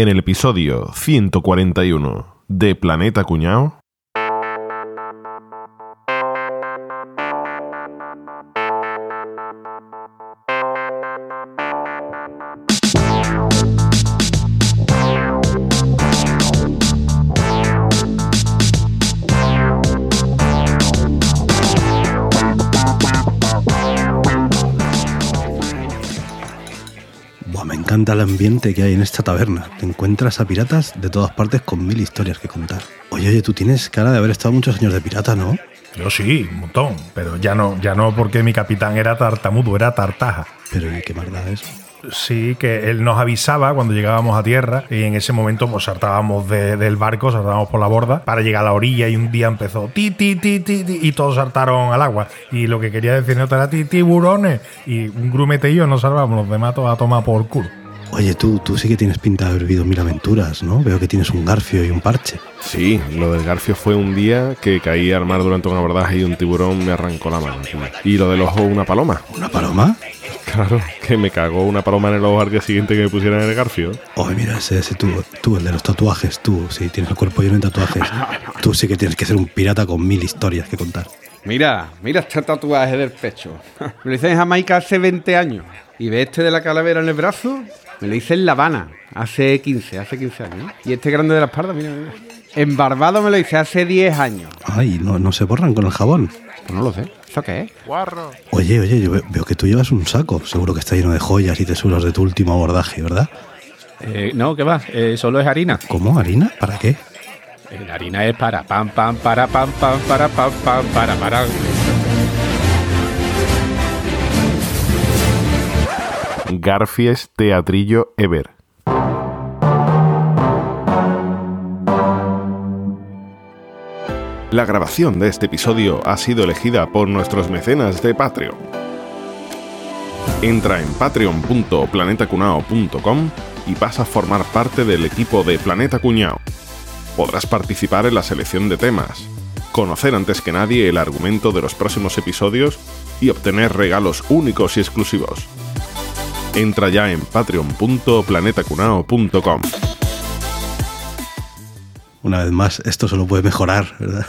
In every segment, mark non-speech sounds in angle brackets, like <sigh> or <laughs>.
en el episodio 141 de Planeta Cuñao. Encanta el ambiente que hay en esta taberna. Te encuentras a piratas de todas partes con mil historias que contar. Oye, oye, tú tienes cara de haber estado muchos años de pirata, ¿no? Yo sí, un montón. Pero ya no, ya no porque mi capitán era tartamudo, era tartaja. Pero ¿y qué maldad es? Sí, que él nos avisaba cuando llegábamos a tierra y en ese momento pues saltábamos de- del barco, saltábamos por la borda para llegar a la orilla y un día empezó ti, ti, ti, ti, ti, y todos saltaron al agua. Y lo que quería decir no era ti, tiburones. Y un grumete y yo nos salvamos, los demás todos a tomar por culo. Oye, tú, tú sí que tienes pinta de haber vivido mil aventuras, ¿no? Veo que tienes un garfio y un parche. Sí, lo del garfio fue un día que caí al mar durante un abordaje y un tiburón me arrancó la mano. Y lo del ojo, una paloma. ¿Una paloma? Claro, que me cagó una paloma en el ojo al día siguiente que me pusieran el garfio. Oye, mira, ese, ese tú, tú, el de los tatuajes, tú, sí, tienes el cuerpo lleno de tatuajes. Tú sí que tienes que ser un pirata con mil historias que contar. Mira, mira este tatuaje del pecho. <laughs> Me lo hice en Jamaica hace 20 años. Y ve este de la calavera en el brazo, me lo hice en La Habana, hace 15, hace 15 años. Y este grande de la espalda, mira, mira. En Barbados me lo hice hace 10 años. Ay, no, no se borran con el jabón. Pues no lo sé. ¿Eso qué es? Oye, oye, yo ve- veo que tú llevas un saco. Seguro que está lleno de joyas y tesoros de tu último abordaje, ¿verdad? Eh, no, que va, eh, solo es harina. ¿Cómo? ¿Harina? ¿Para qué? Eh, La harina es para pam, pam, para pam, pam, para pam, pam, para para. Garfies Teatrillo Ever. La grabación de este episodio ha sido elegida por nuestros mecenas de Patreon. Entra en patreon.planetacunao.com y vas a formar parte del equipo de Planeta Cuñao. Podrás participar en la selección de temas, conocer antes que nadie el argumento de los próximos episodios y obtener regalos únicos y exclusivos. Entra ya en patreon.planetacunao.com. Una vez más, esto solo puede mejorar, ¿verdad?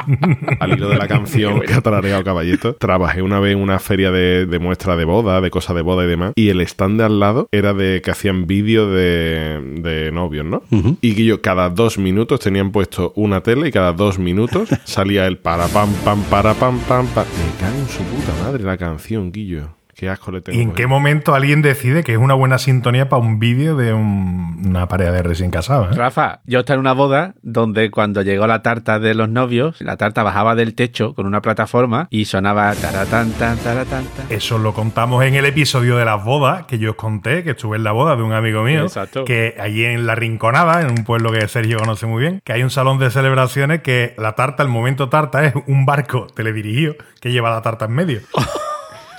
<laughs> Al hilo de la canción que ha tarareado Caballito, trabajé una vez en una feria de, de muestra de boda, de cosas de boda y demás, y el stand de al lado era de que hacían vídeos de, de novios, ¿no? Y que yo cada dos minutos tenían puesto una tele y cada dos minutos salía el para pam pam para pam pam pam. Me cago en su puta madre la canción, Guillo. Qué asco le tengo. ¿Y en por qué momento alguien decide que es una buena sintonía para un vídeo de un- una pareja de recién casados? eh? Rafa, yo estaba en una boda donde cuando llegó la tarta de los novios, la tarta bajaba del techo con una plataforma y sonaba taratán, tan, taratán, tan. Eso lo contamos en el episodio de las bodas que yo os conté, que estuve en la boda de un amigo mío, Exacto. que allí en La Rinconada, en un pueblo que Sergio conoce muy bien, que hay un salón de celebraciones que la tarta, el momento tarta, es un barco teledirigido que lleva la tarta en medio. <laughs>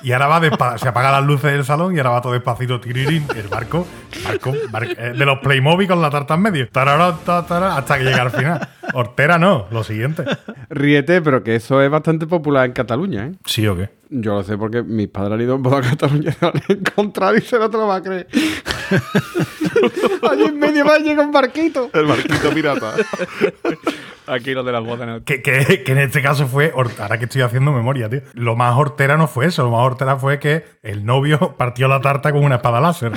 Y ahora va se apagan las luces del salón y ahora va todo despacito, tirirín, el barco, barco, barco, eh, de los Playmobil con la tarta en medio, Tarará, ta, tará, hasta que llega al final. Hortera no, lo siguiente. Ríete, pero que eso es bastante popular en Cataluña, ¿eh? ¿Sí o qué? Yo lo sé porque mis padres han ido en boda a Cataluña y lo han encontrado y se no te lo va a creer. <laughs> Allí en medio va llega un barquito. El barquito pirata. Aquí lo de las bodas. no. Que, que- que en este caso fue, hor- ahora que estoy haciendo memoria, tío. Lo más hortera no fue eso, lo más hortera fue que el novio partió la tarta con una espada láser.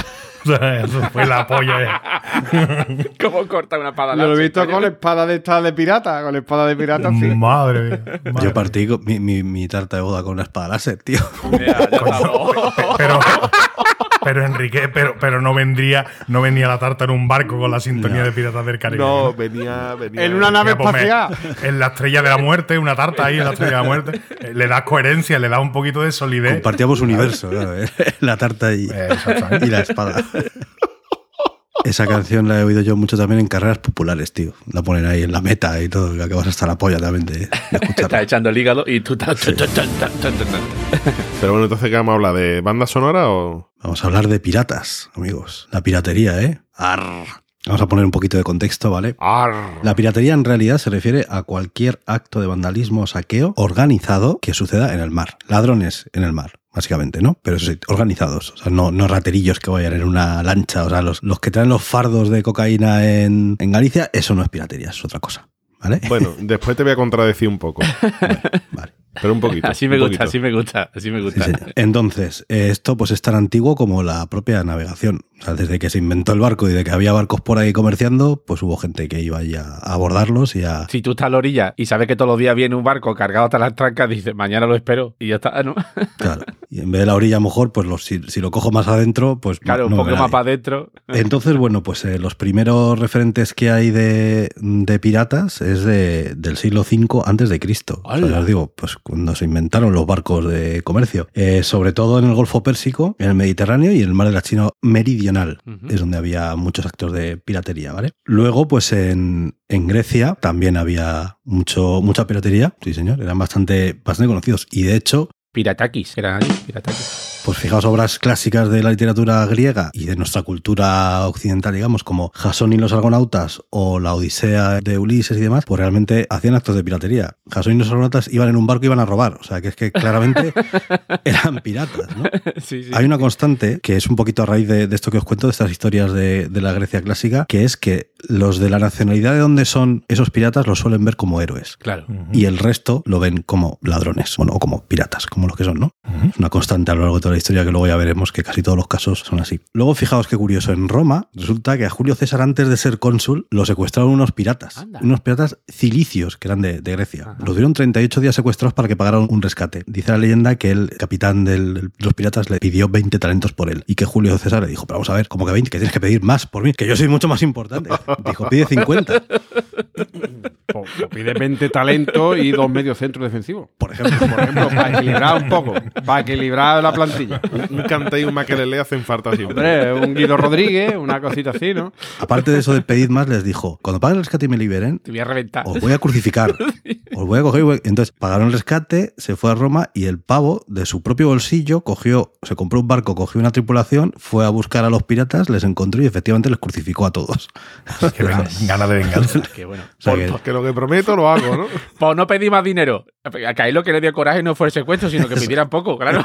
Sea, <laughs> eso fue la polla. eh. <laughs> ¿Cómo corta una espada lo he láser, visto con espada de esta de pirata, con espada de pirata, sí. Madre mía. madre Yo partí con mi, mi- mi tarta de boda con una espada láser, tío. Mira. Pero, pero Enrique, pero, pero no vendría, no venía la tarta en un barco con la sintonía de Piratas del Caribe. No, venía, venía. En una nave pues espacial. En la estrella de la muerte, una tarta ahí en la estrella de la muerte. Eh, Le da coherencia, le da un poquito de solidez. Compartíamos universo, claro, ¿eh? <laughs> la tarta y, Eh, y la espada. Esa canción la he oído yo mucho también en carreras populares, tío. La ponen ahí en la meta y todo, que acabas hasta la polla también de, de <laughs> escucharla. estás echando el hígado y tú estás. tan, tan, tan. Pero bueno, entonces, ¿qué vamos a hablar? ¿De banda sonora o.? Vamos a hablar de piratas, amigos. La piratería, ¿eh? Arr. Vamos a poner un poquito de contexto, ¿vale? La piratería en realidad se refiere a cualquier acto de vandalismo o saqueo organizado que suceda en el mar. Ladrones en el mar. Básicamente, ¿no? Pero eso sí, organizados. O sea, no, no raterillos que vayan en una lancha. O sea, los, los que traen los fardos de cocaína en, en Galicia, eso no es piratería, es otra cosa. ¿Vale? <laughs> Bueno, después te voy a contradecir un poco, Vale. pero un poquito. Así me gusta, poquito. así me gusta, así me gusta. Entonces, eh, esto pues es tan antiguo como la propia navegación. O sea, desde que se inventó el barco y de que había barcos por ahí comerciando, pues hubo gente que iba ya a abordarlos y a... Si tú estás a la orilla y sabes que todos los días viene un barco cargado hasta las trancas, dices, mañana lo espero y ya está, ¿no? <laughs> Claro. Y en vez de la orilla, a lo mejor, pues los- si, si lo cojo más adentro, pues Claro, no un poco más para adentro. Entonces, bueno, pues eh, los primeros referentes que hay de, de piratas es de, del siglo V antes de Cristo. O sea, ya os digo, pues cuando se inventaron los barcos de comercio. Eh, sobre todo en el Golfo Pérsico, en el Mediterráneo y en el Mar de la China Meridional. Es donde había muchos actos de piratería, ¿vale? Luego, pues en, en Grecia también había mucho, mucha piratería. Sí, señor. Eran bastante, bastante conocidos. Y de hecho, Piratakis, eran ahí, piratakis. Pues fijaos obras clásicas de la literatura griega y de nuestra cultura occidental, digamos, como Jasón y los argonautas o la Odisea de Ulises y demás, pues realmente hacían actos de piratería. Jasón y los argonautas iban en un barco y iban a robar, o sea que es que claramente <laughs> eran piratas, ¿no? Sí, sí. Hay una constante que es un poquito a raíz de, de esto que os cuento, de estas historias de, de la Grecia clásica, que es que los de la nacionalidad de donde son esos piratas los suelen ver como héroes. Claro. Y el resto lo ven como ladrones, bueno, o como piratas, como los que son, ¿no? Es una constante a lo largo de toda la historia que luego ya veremos que casi todos los casos son así. Luego, fijaos qué curioso, en Roma resulta que a Julio César, antes de ser cónsul, lo secuestraron unos piratas. Anda. Unos piratas cilicios, que eran de, de Grecia. Ajá. Los dieron 38 días secuestrados para que pagaran un rescate. Dice la leyenda que el capitán de los piratas le pidió 20 talentos por él y que Julio César le dijo, pero vamos a ver, como que 20, que tienes que pedir más por mí, que yo soy mucho más importante. <laughs> Dijo, pide 50, Pues, pues pide 20 talentos y dos medios centros defensivos. por ejemplo. Por ejemplo, para equilibrar un poco. Para equilibrar la plantilla. Un cante y un maquelele hacen falta siempre. Hombre, un Guido Rodríguez, una cosita así, ¿no? Aparte de eso de pedid más, les dijo, cuando paguen el rescate y me liberen, Te voy a reventar. os voy a crucificar. <laughs> Os voy a coger. voy- Entonces pagaron el rescate, se fue a Roma y el pavo de su propio bolsillo cogió, se compró un barco, cogió una tripulación, fue a buscar a los piratas, les encontró y efectivamente les crucificó a todos. <laughs> Qué <laughs> gana de venganza. <laughs> Qué bueno. O sea Por- que- porque lo que prometo lo hago, ¿no? Pues no pedí más dinero. A Caí lo que le dio coraje no fue el secuestro, sino que pidieran poco, claro.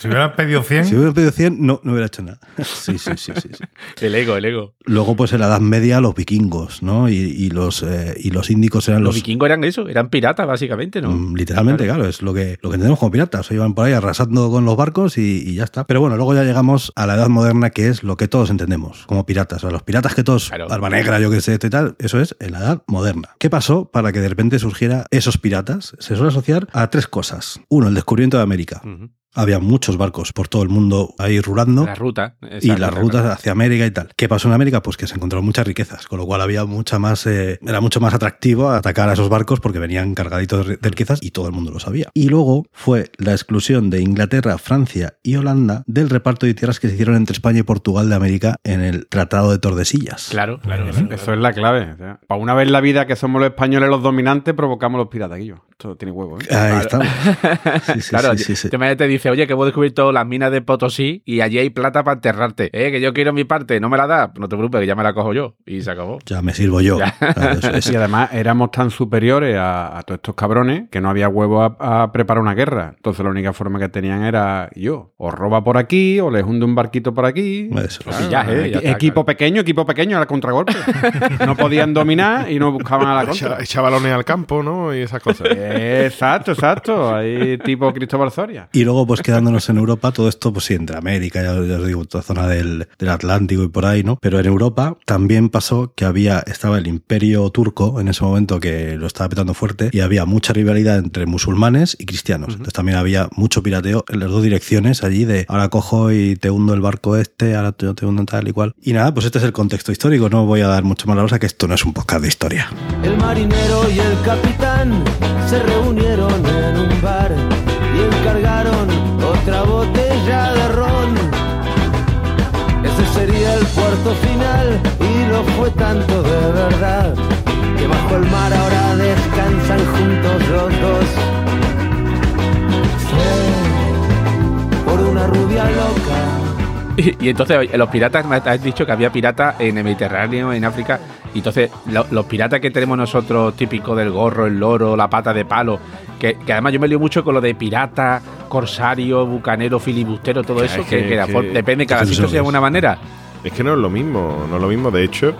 Si hubieran pedido 100, si hubiera pedido 100, no, no hubiera hecho nada. Sí, sí, sí, sí. sí. El ego, el ego. Luego, pues en la Edad Media, los vikingos, ¿no? Y, y los, eh, y los índicos eran Los los. vikingos eran eso, eran piratas, básicamente, ¿no? Mm, Literalmente, claro, es lo que, lo que entendemos como piratas. O sea, iban por ahí arrasando con los barcos y, y ya está. Pero bueno, luego ya llegamos a la edad moderna, que es lo que todos entendemos como piratas. O sea, los piratas que todos, Claro. Barba Negra, yo que sé, esto y tal, eso es en la edad moderna. ¿Qué pasó para que de repente surgiera esos piratas? Se suele asociar a tres cosas. Uno, el descubrimiento de América. Había muchos barcos por todo el mundo ahí rulando. La ruta. Y las claro. rutas hacia América y tal. ¿Qué pasó en América? Pues que se encontraron muchas riquezas, con lo cual había mucha más, eh, era mucho más atractivo atacar a esos barcos porque venían cargaditos de riquezas y todo el mundo lo sabía. Y luego fue la exclusión de Inglaterra, Francia y Holanda del reparto de tierras que se hicieron entre España y Portugal de América en el Tratado de Tordesillas. Claro, claro. Eso es la clave. o sea, para una vez en la vida que somos los españoles los dominantes, provocamos los piratas. Esto tiene huevo, ¿eh? Ahí está. <laughs> Sí, sí, claro, sí, sí, sí. te me- te dice, oye, que hemos descubierto las minas de Potosí y allí hay plata para enterrarte. Eh, que yo quiero mi parte, no me la da. No te preocupes, que ya me la cojo yo. Y se acabó. Ya me sirvo yo. Claro, eso. Y además éramos tan superiores a, a todos estos cabrones que no había huevo a, a preparar una guerra. Entonces la única forma que tenían era yo. O roba por aquí, o les hunde un barquito por aquí. Eso. Eh, ya está, equipo claro. pequeño, equipo pequeño al contragolpe. <laughs> no podían dominar y no buscaban a la contra. echa balones al campo, ¿no? Y esas cosas. Exacto, exacto. Ahí tipo Cristóbal Soria. Y luego, pues quedándonos en Europa, todo esto, pues sí, entre América, ya, ya os digo, toda zona del, del Atlántico y por ahí, ¿no? Pero en Europa también pasó que había, estaba el imperio turco en ese momento que lo estaba petando fuerte y había mucha rivalidad entre musulmanes y cristianos. Entonces también había mucho pirateo en las dos direcciones allí de ahora cojo y te hundo el barco este, ahora te, te hundo tal y cual. Y nada, pues este es el contexto histórico, no voy a dar mucho más la rosa que esto no es un podcast de historia. El marinero y el capitán se reunieron en un bar y encargaron otra botella de ron. Ese sería el puerto final y lo fue tanto de verdad que bajo el mar ahora descansan juntos los dos. Fue por una rubia loca. Y, entonces, los piratas, me has dicho que había piratas en el Mediterráneo, en África. Y entonces, lo- los piratas que tenemos nosotros, típicos del gorro, el loro, la pata de palo, que, que además yo me lío mucho con lo de pirata, corsario, bucanero, filibustero, todo eso, es que, que- que la que- for- depende, cada sitio de es. una manera. Es que no es lo mismo, no es lo mismo. De hecho,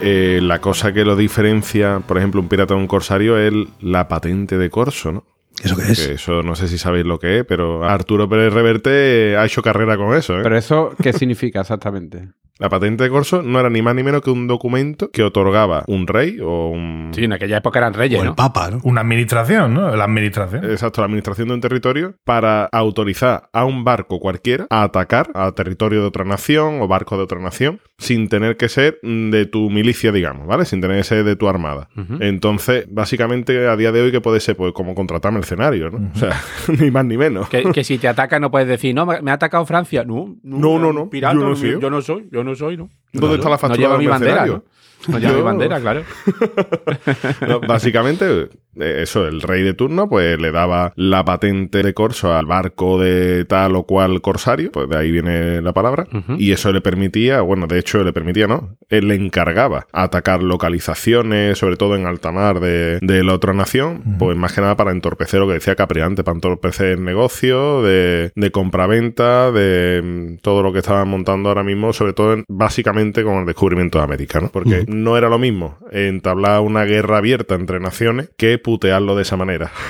eh, la cosa que lo diferencia, por ejemplo, un pirata de un corsario es la patente de corso, ¿no? ¿Eso qué Que es? eso no sé si sabéis lo que es, pero Arturo Pérez Reverte ha hecho carrera con eso, ¿eh? Pero eso, ¿qué significa exactamente? La patente de corso no era ni más ni menos que un documento que otorgaba un rey o un... Sí, en aquella época eran reyes, O el ¿no? Papa, ¿no? Una administración, ¿no? La administración. Exacto, la administración de un territorio para autorizar a un barco cualquiera a atacar a territorio de otra nación o barco de otra nación sin tener que ser mm, de tu milicia, digamos, ¿vale? Sin tener que ser de tu armada. Entonces, básicamente, a día de hoy, que puede ser? Pues como contratar mercenarios, ¿no? O sea, <laughs> ni más ni menos. Que, que si te ataca no puedes decir, no, me ha atacado Francia. No, No, no, no, pirata, yo no soy. yo no soy, yo no soy, ¿no? ¿Dónde está la No factura lleva del mi bandera, mercenario? ¿no? No lleva mi bandera, claro. <laughs> No, básicamente, eh, eso, el rey de turno, pues le daba la patente de corso al barco de tal o cual corsario, pues de ahí viene la palabra, y eso le permitía, bueno, de hecho le permitía, ¿no? Él le encargaba atacar localizaciones, sobre todo en alta mar de, de la otra nación, pues más que nada para entorpecer lo que decía Capriante, para entorpecer el negocio de, de compraventa, de mm, todo lo que estaban montando ahora mismo, sobre todo en- básicamente con el descubrimiento de América, ¿no? Porque no era lo mismo entablar una guerra abierta entre naciones que putearlo de esa manera. <laughs>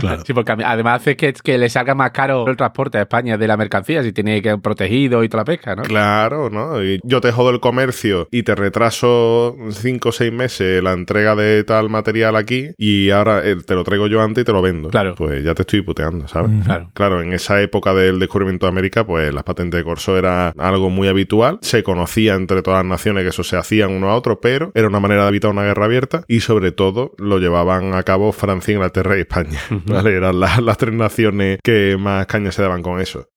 Claro. Sí, porque además hace que, que le salga más caro el transporte a España de la mercancía si tiene que ir protegido y toda la pesca, ¿no? claro, ¿no? Y yo te jodo el comercio y te retraso cinco o seis meses la entrega de tal material aquí y ahora eh, te lo traigo yo antes y te lo vendo. Claro. Pues ya te estoy puteando, ¿sabes? Claro. Claro, en esa época del descubrimiento de América, pues las patentes de corso era algo muy habitual. Se conocía entre todas las naciones que eso se hacían uno a otro, pero era una manera de evitar una guerra abierta y sobre todo lo llevaban a cabo Francia, Inglaterra y España. ¿vale? Eran las, las tres naciones que más caña se daban con eso.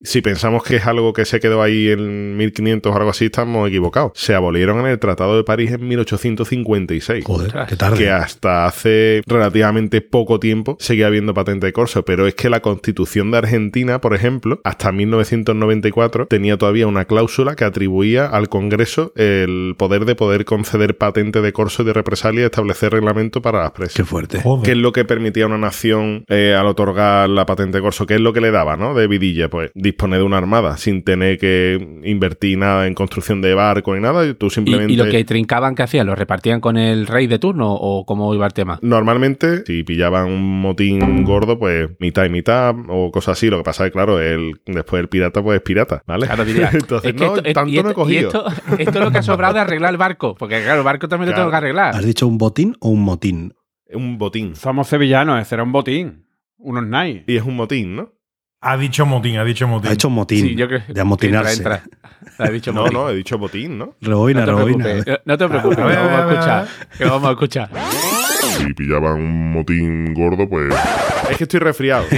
Si pensamos que es algo que se quedó ahí en 1500 o algo así, estamos equivocados. Se abolieron en el Tratado de París en 1856 Joder, qué tarde. que hasta hace relativamente poco tiempo seguía habiendo patente de corso, pero es que la constitución de Argentina, por ejemplo, hasta 1994 tenía todavía una cláusula que atribuía al Congreso el poder de poder conceder patente de corso y de represalia y establecer reglamento para las presas. Qué fuerte. Joder. ¿Qué es lo que permitía a una nación eh, al otorgar la patente de corso? ¿Qué es lo que le daba, no? De vidilla, pues disponer de una armada sin tener que invertir nada en construcción de barco ni nada. Y tú ¿Y, simplemente. y lo que trincaban, ¿qué hacían? ¿Lo repartían con el rey de turno o cómo iba el tema? Normalmente, si pillaban un motín gordo, pues mitad y mitad o cosas así. Lo que pasa es, claro, el, después el pirata, pues es pirata, ¿vale? Claro, diría. <laughs> Entonces, es que no, esto, tanto y no he esto- y cogido. esto, esto es lo que ha sobrado de arreglar el barco. Porque, claro, el barco también Claro. lo tengo que arreglar. ¿Has dicho un botín o un motín? Un botín. Somos sevillanos, ese era un botín. Unos nice. Y es un motín, ¿no? Ha dicho motín, ha dicho motín. Ha hecho un motín. Sí, yo creo de amotinarse. Entra, entra. Ha dicho <laughs> No, motín. no, he dicho botín, ¿no? Reboina, No te reboina. preocupes, no te preocupes, que vamos a escuchar. Que vamos a escuchar. Si pillaban un motín gordo, pues. Es que estoy resfriado. <laughs>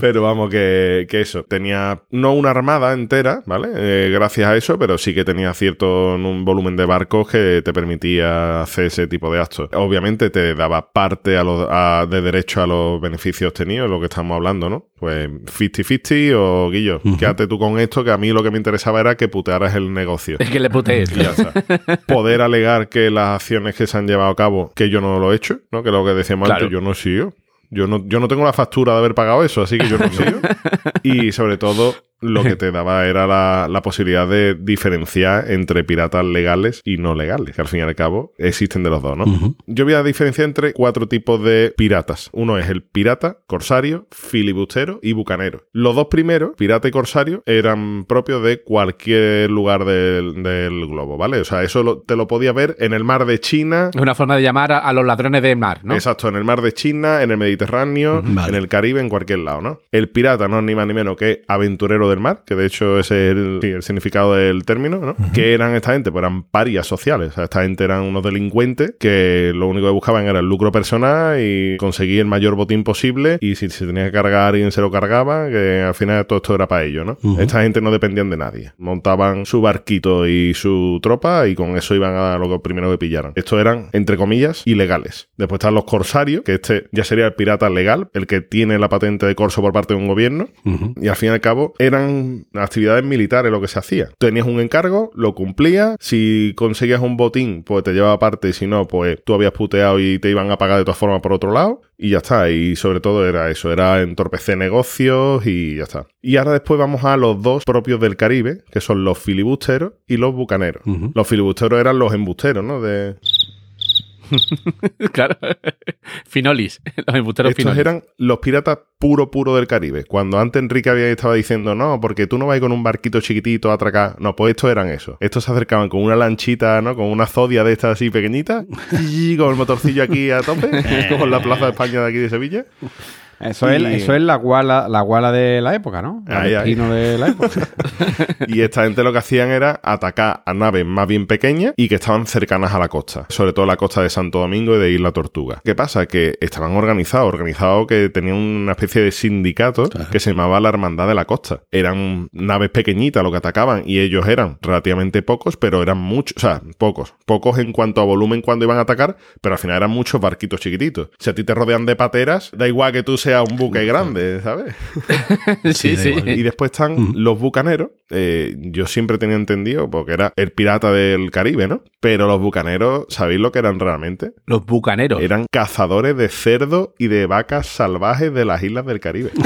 pero vamos, que, que eso. Tenía no una armada entera, ¿vale? Eh, gracias a eso, pero sí que tenía cierto un volumen de barcos que te permitía hacer ese tipo de actos. Obviamente te daba parte a los, a- de derecho a los beneficios obtenidos, lo que estamos hablando, ¿no? Pues 50-50 o Guillo, Ujú. quédate tú con esto, que a mí lo que me interesaba era que putearas el negocio. Es <laughs> que le putees, Y tío. ya está. Poder alegar que las acciones que se han llevado a cabo, que yo no lo he hecho, ¿no? Que lo que decíamos Claro. antes, yo no he sido. Yo no, yo no tengo la factura de haber pagado eso, así que yo no he sido. <laughs> y sobre todo, lo que <laughs> te daba era la, la posibilidad de diferenciar entre piratas legales y no legales, que al fin y al cabo existen de los dos, ¿no? Yo voy a diferenciar entre cuatro tipos de piratas. Uno es el pirata, corsario, filibustero y bucanero. Los dos primeros, pirata y corsario, eran propios de cualquier lugar del, del globo, ¿vale? O sea, eso lo- te lo podías ver en el mar de China. Es una forma de llamar a, a los ladrones de mar, ¿no? Exacto, en el mar de China, en el Mediterráneo, Vale. en el Caribe, en cualquier lado, ¿no? El pirata no es ni más ni menos que aventurero del mar, que de hecho ese es el, sí, el significado del término, ¿no? ¿Qué eran esta gente? Pues eran parias sociales, o sea, esta gente eran unos delincuentes que lo único que buscaban era el lucro personal y conseguir el mayor botín posible y si se tenía que cargar alguien se lo cargaba, que al final todo esto era para ellos, ¿no? Esta gente no dependían de nadie. Montaban su barquito y su tropa y con eso iban a lo primero que pillaran. Estos eran, entre comillas, ilegales. Después están los corsarios, que este ya sería el pirata legal, el que tiene la patente de corso por parte de un gobierno. Ujú. Y al fin y al cabo eran eran actividades militares lo que se hacía. Tenías un encargo, lo cumplías, si conseguías un botín, pues te llevaba parte, y si no, pues tú habías puteado y te iban a pagar de todas formas por otro lado, y ya está. Y sobre todo era eso, era entorpecer negocios y ya está. Y ahora después vamos a los dos propios del Caribe, que son los filibusteros y los bucaneros. Los filibusteros eran los embusteros, ¿no? De, <laughs> claro. Finolis. <laughs> Los embusteros Estos finolis. eran los piratas puro, puro del Caribe. Cuando antes Enrique había estaba diciendo, no, porque tú no vas con un barquito chiquitito a atracar. No, pues estos eran eso. Estos se acercaban con una lanchita, ¿no? Con una zodia de estas así pequeñitas, <laughs> y con el motorcillo aquí a tope, como en la Plaza de España de aquí de Sevilla. Eso, es, eso es la guala, la guala de la época, ¿no? El Ahí, ahí. de la época. <laughs> Y esta gente lo que hacían era atacar a naves más bien pequeñas y que estaban cercanas a la costa, sobre todo la costa de Santo Domingo y de Isla Tortuga. ¿Qué pasa? Que estaban organizados, organizados que tenían una especie de sindicato que se llamaba la Hermandad de la Costa. Eran naves pequeñitas lo que atacaban y ellos eran relativamente pocos, pero eran muchos, o sea, pocos. Pocos en cuanto a volumen cuando iban a atacar, pero al final eran muchos barquitos chiquititos. Si a ti te rodean de pateras, da igual que tú seas un buque grande, ¿sabes? <laughs> sí, Sí. Y después están Ujú. los bucaneros. eh, yo siempre tenía entendido, porque era el pirata del Caribe, ¿no? Pero los bucaneros, ¿sabéis lo que eran realmente? Los bucaneros. Eran cazadores de cerdo y de vacas salvajes de las islas del Caribe. <laughs>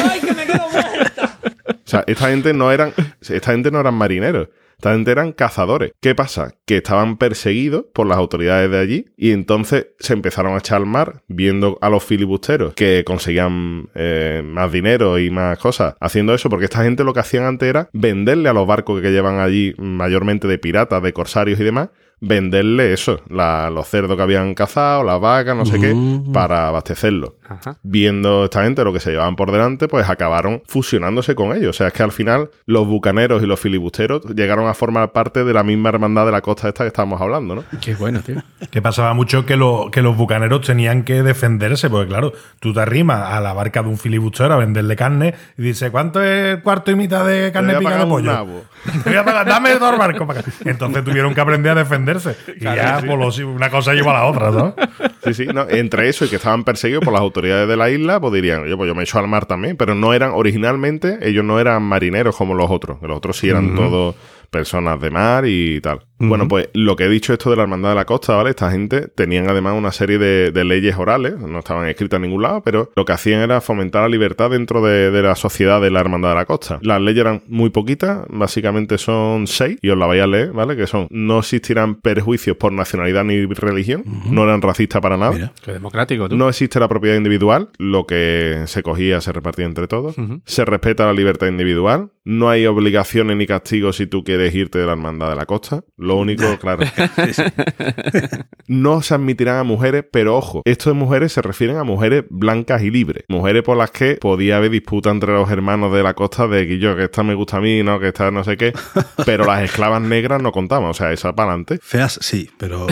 O sea, esta gente no eran, esta gente no eran marineros. Esta eran cazadores. ¿Qué pasa? Que estaban perseguidos por las autoridades de allí y entonces se empezaron a echar al mar viendo a los filibusteros que conseguían eh, más dinero y más cosas haciendo eso porque esta gente lo que hacían antes era venderle a los barcos que llevan allí mayormente de piratas, de corsarios y demás, venderle eso, la- los cerdos que habían cazado, las vacas, no sé qué, Mm. para abastecerlo Ajá. viendo esta gente lo que se llevaban por delante, pues acabaron fusionándose con ellos. O sea, es que al final los bucaneros y los filibusteros llegaron a formar parte de la misma hermandad de la costa esta que estábamos hablando, ¿no? Qué bueno, tío. Que pasaba mucho que, lo- que los bucaneros tenían que defenderse, porque claro, tú te arrimas a la barca de un filibustero a venderle carne y dices, ¿cuánto es cuarto y mitad de carne Te voy a picada de pagar un pollo? nabo. <laughs> Te voy a pagar, Dame dos barcos para acá. Entonces tuvieron que aprender a defenderse. <laughs> Y ya, pues, los- una cosa lleva a la otra, ¿no? <laughs> Sí, sí, no, entre eso y que estaban perseguidos por las autoridades de la isla, pues dirían, oye, pues yo me echo al mar también, pero no eran, originalmente, ellos no eran marineros como los otros, los otros sí eran todos personas de mar y tal. Bueno, pues lo que he dicho esto de la Hermandad de la Costa, ¿vale? Esta gente tenían además una serie de, de leyes orales, no estaban escritas en ningún lado, pero lo que hacían era fomentar la libertad dentro de, de la sociedad de la Hermandad de la Costa. Las leyes eran muy poquitas, básicamente son seis, y os la vais a leer, ¿vale? Que son, no existirán perjuicios por nacionalidad ni religión, no eran racistas para nada. Mira. Qué democrático, tú. No existe la propiedad individual, lo que se cogía se repartía entre todos. Se respeta la libertad individual. No hay obligaciones ni castigos si tú quieres irte de la hermandad de la costa. Lo único, claro. <laughs> no se admitirán a mujeres, pero ojo, esto de mujeres se refieren a mujeres blancas y libres. Mujeres por las que podía haber disputa entre los hermanos de la costa de que yo, que esta me gusta a mí, no, que esta no sé qué. <laughs> Pero las esclavas negras no contaban, o sea, esa para adelante. Feas sí, pero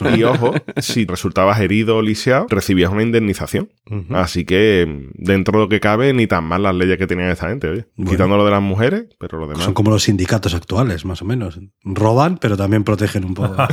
no. Y ojo, si resultabas herido o lisiado, recibías una indemnización. Así que, mm, dentro de lo que cabe, ni tan mal las leyes que tenían esta gente, oye. Bueno. Quitando lo de las mujeres, pero lo demás. Son como los sindicatos actuales, más o menos. Roban, pero también protegen un poco. <laughs>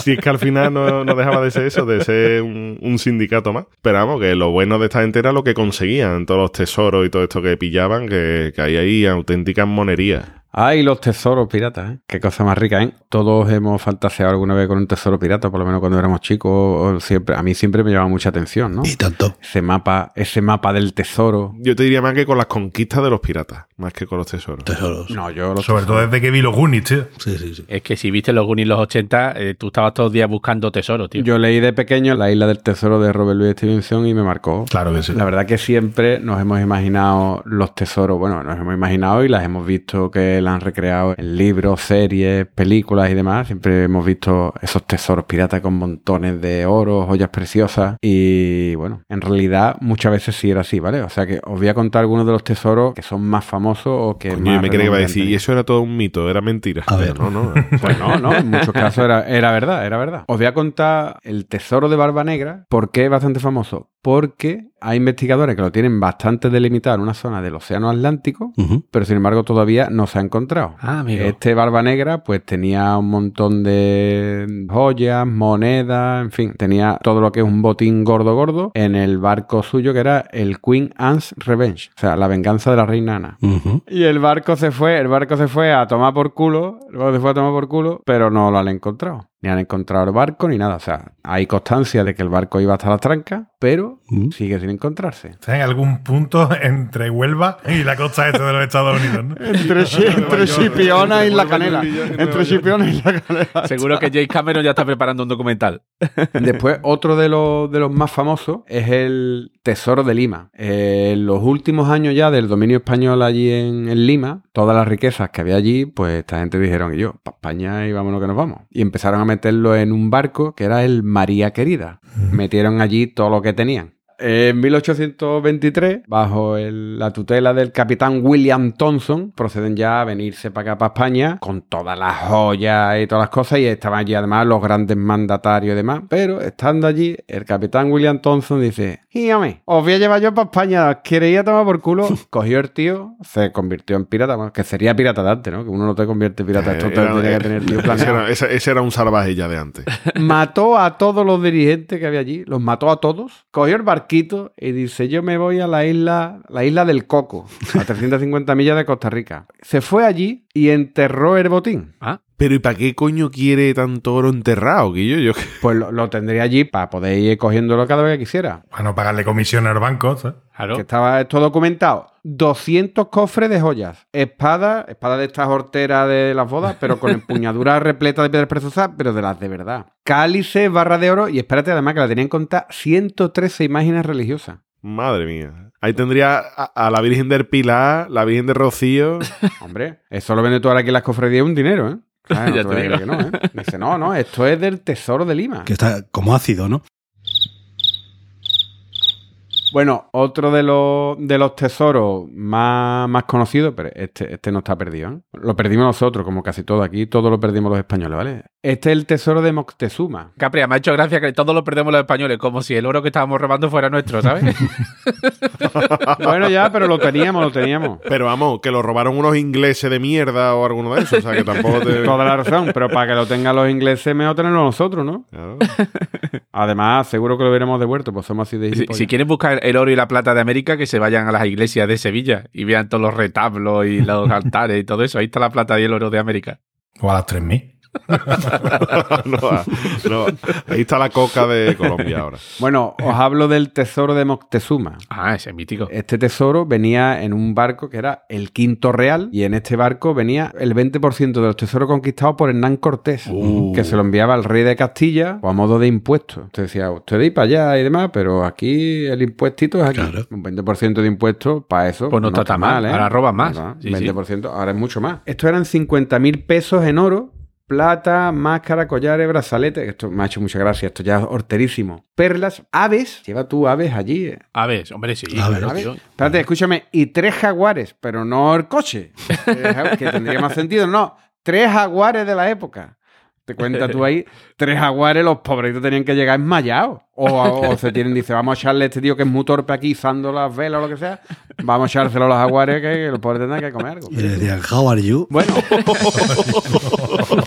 Si es que al final no, no dejaba de ser eso, de ser un, sindicato más. Pero vamos, que lo bueno de esta gente era lo que conseguían, todos los tesoros y todo esto que pillaban, que, que hay ahí auténticas monerías. Ay, los tesoros piratas, ¿eh? Qué cosa más rica, ¿eh? Todos hemos fantaseado alguna vez con un tesoro pirata, por lo menos cuando éramos chicos. o siempre, a mí siempre me llamaba mucha atención, ¿no? y tanto. Ese mapa, ese mapa del tesoro. Yo te diría más que con las conquistas de los piratas, más que con los tesoros. Tesoros. No, yo los Sobre todo desde que vi los Goonies, tío. Sí, sí, sí. Es que si viste los Goonies los 80, eh, tú estabas todos los días buscando tesoros, tío. Yo leí de pequeño La isla del tesoro de Robert Louis Stevenson y me marcó. Claro que sí. La verdad que siempre nos hemos imaginado los tesoros, bueno, nos hemos imaginado y las hemos visto que la han recreado en libros, series, películas y demás. Siempre hemos visto esos tesoros piratas con montones de oro, joyas preciosas y bueno, en realidad muchas veces sí era así, ¿vale? O sea que os voy a contar algunos de los tesoros que son más famosos o que Coño, más y me creía que iba a decir, y eso era todo un mito, era mentira. A ver. no, no. <laughs> Pues no, no, en muchos casos era, era verdad, era verdad. Os voy a contar el tesoro de Barba Negra. ¿Por qué es bastante famoso? Porque hay investigadores que lo tienen bastante delimitado en una zona del Océano Atlántico, pero sin embargo todavía no se ha encontrado. Ah, amigo. Este Barba Negra pues tenía un montón de joyas, monedas, en fin, tenía todo lo que es un botín gordo gordo en el barco suyo que era el Queen Anne's Revenge, o sea, la venganza de la reina Ana. Y el barco se fue, el barco se fue a tomar por culo, el barco se fue a tomar por culo, pero no lo han encontrado. Ni han encontrado el barco ni nada. O sea, hay constancia de que el barco iba hasta las trancas, pero Mm. sigue sin encontrarse. Sea, en algún punto entre Huelva y la costa este de los Estados Unidos, ¿no? Entre, <laughs> entre Chipiona y la canela. Entre Chipiona y la canela. Seguro que James Cameron ya está preparando un documental. <laughs> Después, otro de los, de los más famosos es el Tesoro de Lima. Eh, en los últimos años ya del dominio español allí en, en Lima, todas las riquezas que había allí, pues esta gente dijeron, y yo, para España y vámonos que nos vamos. Y empezaron a meterlo en un barco que era el María Querida. Metieron allí todo lo que tenían. En 1823, bajo el- la tutela del capitán William Thompson, proceden ya a venirse para acá, para España, con todas las joyas y todas las cosas, y estaban allí además los grandes mandatarios y demás. Pero estando allí, el capitán William Thompson dice: Dígame, os voy a llevar yo para España, ¿queréis a tomar por culo? <laughs> Cogió el tío, se convirtió en pirata, bueno, que sería pirata de antes, ¿no? Que uno no te convierte en pirata, esto te Era- tenía que tener tío ese, planeado era, ese- ese era un salvaje ya de antes. mató a todos los dirigentes que había allí, los mató a todos, cogió el y dice, yo me voy a la isla, la isla del Coco, a 350 millas de Costa Rica. Se fue allí y enterró el botín. Ah, Pero ¿y para qué coño quiere tanto oro enterrado, Guillo? Yo, Pues lo, lo tendría allí para poder ir cogiéndolo cada vez que quisiera. Para no pagarle comisión al banco, ¿sabes? claro. Que estaba esto documentado. 200 cofres de joyas. Espada, espada de estas horteras de las bodas, pero con <laughs> empuñaduras repletas de piedras preciosas, pero de las de verdad. Cálice, barra de oro y espérate además que la tenían contar 113 imágenes religiosas. Madre mía. Ahí tendría a, a la Virgen del Pilar, la Virgen de Rocío. <laughs> Hombre, eso lo vende tú ahora aquí en las cofradías un dinero, ¿eh? Claro, <laughs> Ya no te digo. que no, ¿eh? Dice, no, no, esto es del Tesoro de Lima. Que está como ácido, ¿no? Bueno, otro de los, de los tesoros más, más conocidos, pero este, este no está perdido, ¿eh? Lo perdimos nosotros, como casi todo aquí, todo lo perdimos los españoles, ¿vale? Este es el tesoro de Moctezuma. Capri, me ha hecho gracia que todos lo perdemos los españoles, como si el oro que estábamos robando fuera nuestro, ¿sabes? <laughs> Bueno, ya, pero lo teníamos, lo teníamos. Pero vamos, que lo robaron unos ingleses de mierda o alguno de esos. O sea, que tampoco te... <laughs> Toda la razón, pero para que lo tengan los ingleses, mejor tenerlo nosotros, ¿no? Claro. Además, seguro que lo hubiéramos devuelto, pues somos así de si, si quieren buscar el oro y la plata de América, que se vayan a las iglesias de Sevilla y vean todos los retablos y los <laughs> altares y todo eso. Ahí está la plata y el oro de América. O a las 3.000. <laughs> No, no. Ahí está la coca de Colombia ahora. Bueno, os hablo del tesoro de Moctezuma. Ah, ese es mítico. Este tesoro venía en un barco que era el Quinto Real y en este barco venía el 20% de los tesoros conquistados por Hernán Cortés, Uh. que se lo enviaba al rey de Castilla o a modo de impuesto. Usted decía, usted ir para allá y demás, pero aquí el impuestito es aquí. Claro. Un 20% de impuesto para eso. Pues no está tan mal. Ahora roban más. Sí. 20%, ahora es mucho más. Estos eran 50 mil pesos en oro. Plata, máscara, collares, brazaletes. Esto me ha hecho mucha gracia. Esto ya es horterísimo. Perlas, aves. Lleva tú aves allí. eh. A ver, hombre, sí. A ver, claro, A ver, tío. espérate, escúchame. Y tres jaguares, pero no el coche. Que, que tendría más sentido. No, tres jaguares de la época. Te cuentas tú ahí, tres jaguares, los pobrecitos tenían que llegar enmayados. O, o se tienen, dice, vamos a echarle a este tío que es muy torpe aquí, izando las velas o lo que sea. Vamos a echárselo a los jaguares que, que los pobres tendrán que comer algo. Y le decían, how are you? Bueno. <laughs>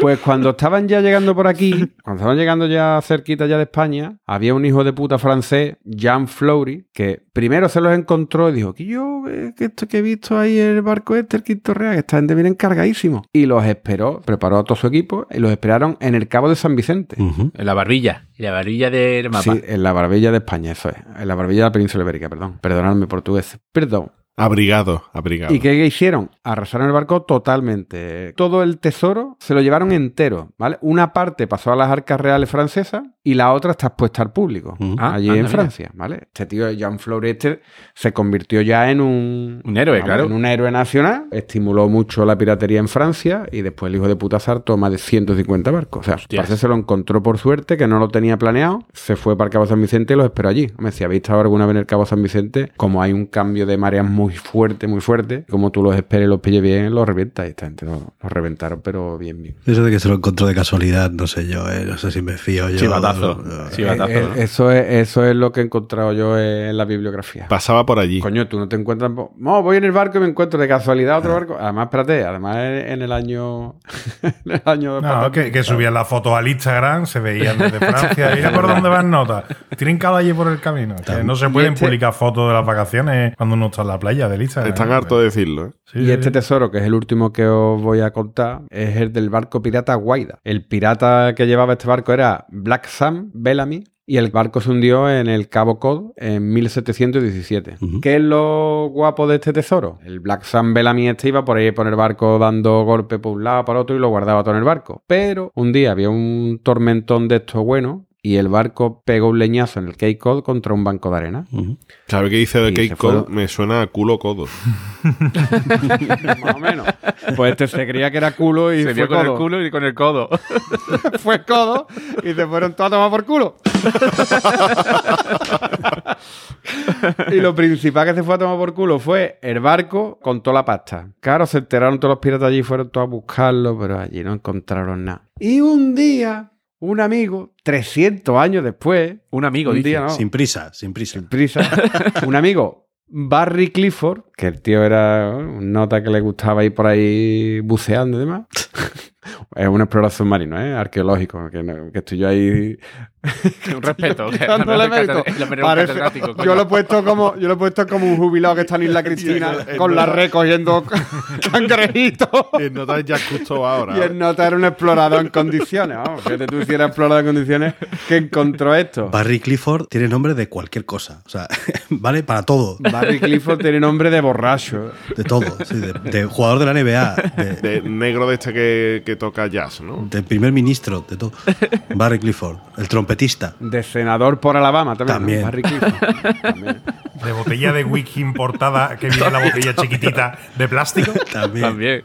Pues cuando estaban ya llegando por aquí, cuando estaban llegando ya cerquita ya de España, había un hijo de puta francés, Jean Fleury, que primero se los encontró y dijo que yo, eh, que esto que he visto ahí en el barco este, el Quinto Real, que esta gente viene cargadísimo. Y los esperó, preparó a todo su equipo y los esperaron en el Cabo de San Vicente. En la barbilla. En la barbilla del mapa. Sí, en la barbilla de España, eso es. En la barbilla de la península ibérica, perdón. Perdonadme portugués. Perdón. Abrigado, abrigado. ¿Y qué hicieron? Arrasaron el barco totalmente. Todo el tesoro se lo llevaron entero, ¿vale? Una parte pasó a las arcas reales francesas y la otra está expuesta al público. Ah, allí anda, en mira. Francia, ¿vale? Este tío, Jean Florester, se convirtió ya en un... Un héroe, vamos, claro. En un héroe nacional. Estimuló mucho la piratería en Francia y después el hijo de puta sartó más de 150 barcos. O sea, Hostias. parece que se lo encontró por suerte, que no lo tenía planeado, se fue para el Cabo San Vicente y los esperó allí. Hombre, si habéis estado alguna vez en el Cabo San Vicente, como hay un cambio de mareas muy muy fuerte, muy fuerte. Como tú los esperes y los pilles bien, los revientas. Y esta gente los, los reventaron, pero bien, bien. Eso de que se lo encontró de casualidad, no sé yo, eh, no sé si me fío yo. Chivatazo. Eh, Chivatazo, Eh, ¿no? eso, es, eso es lo que he encontrado yo en la bibliografía. Pasaba por allí. Coño, tú no te encuentras. No, voy en el barco y me encuentro de casualidad otro barco. Además, espérate, además en en el año. <laughs> en el año. No, que, que subían las fotos al Instagram, se veían desde <laughs> Francia. Mira por dónde van notas. Trincado allí por el camino. Que no se pueden este- publicar fotos de las vacaciones cuando uno está en la playa del Instagram. Están hartos de decirlo. ¿eh? Sí, Y sí, este sí. tesoro, que es el último que os voy a contar, es el del barco pirata Guaida. El pirata que llevaba este barco era Black Sam Bellamy. Y el barco se hundió en el Cabo Cod en 1717. Ujú. ¿Qué es lo guapo de este tesoro? El Black Sam Bellamy este iba por ahí por el barco dando golpe por un lado, por otro y lo guardaba todo en el barco. Pero un día había un tormentón de esto bueno y el barco pegó un leñazo en el Cape Cod contra un banco de arena. ujú. ¿Sabes qué dice de Y Cape Cod? Me suena a culo codo. <laughs> Más o menos. Pues este se creía que era culo y Se fue vio con el culo y con el codo. <laughs> fue codo y se fueron todos a tomar por culo. <laughs> y lo principal que se fue a tomar por culo fue el barco con toda la pasta. Claro, se enteraron todos los piratas allí, fueron todos a buscarlo, pero allí no encontraron nada. Y un día, un amigo, 300 años después, Un amigo, un dice. día, ¿no? Sin prisa, sin prisa. prisa, un amigo, Barry Clifford, que el tío era un nota que le gustaba ir por ahí buceando y demás. Es un explorador submarino, ¿eh? arqueológico, que, no- que estoy yo ahí <laughs> Un respeto. <laughs> que el Parece- catedrático, coño. yo lo he puesto como yo lo he puesto como un jubilado que está en Isla <laughs> Cristina con la red cogiendo cangrejitos. El nota ya justo ahora. Y el nota era un explorador en condiciones. Vamos, fíjate tú si era explorador en condiciones que encontró esto. Barry Clifford tiene nombre de cualquier cosa. O sea, vale para todo. Barry Clifford tiene nombre de borracho. De todo. sí, de, de jugador de la NBA, de, De negro de este que, que toca jazz, ¿no? de primer ministro, de todo. <laughs> Barry Clifford, el trompetista. De senador por Alabama también. ¿no? También. Barry Clifford. También. <laughs> De botella de whisky importada que viene en la botella chiquitita de plástico. También. También.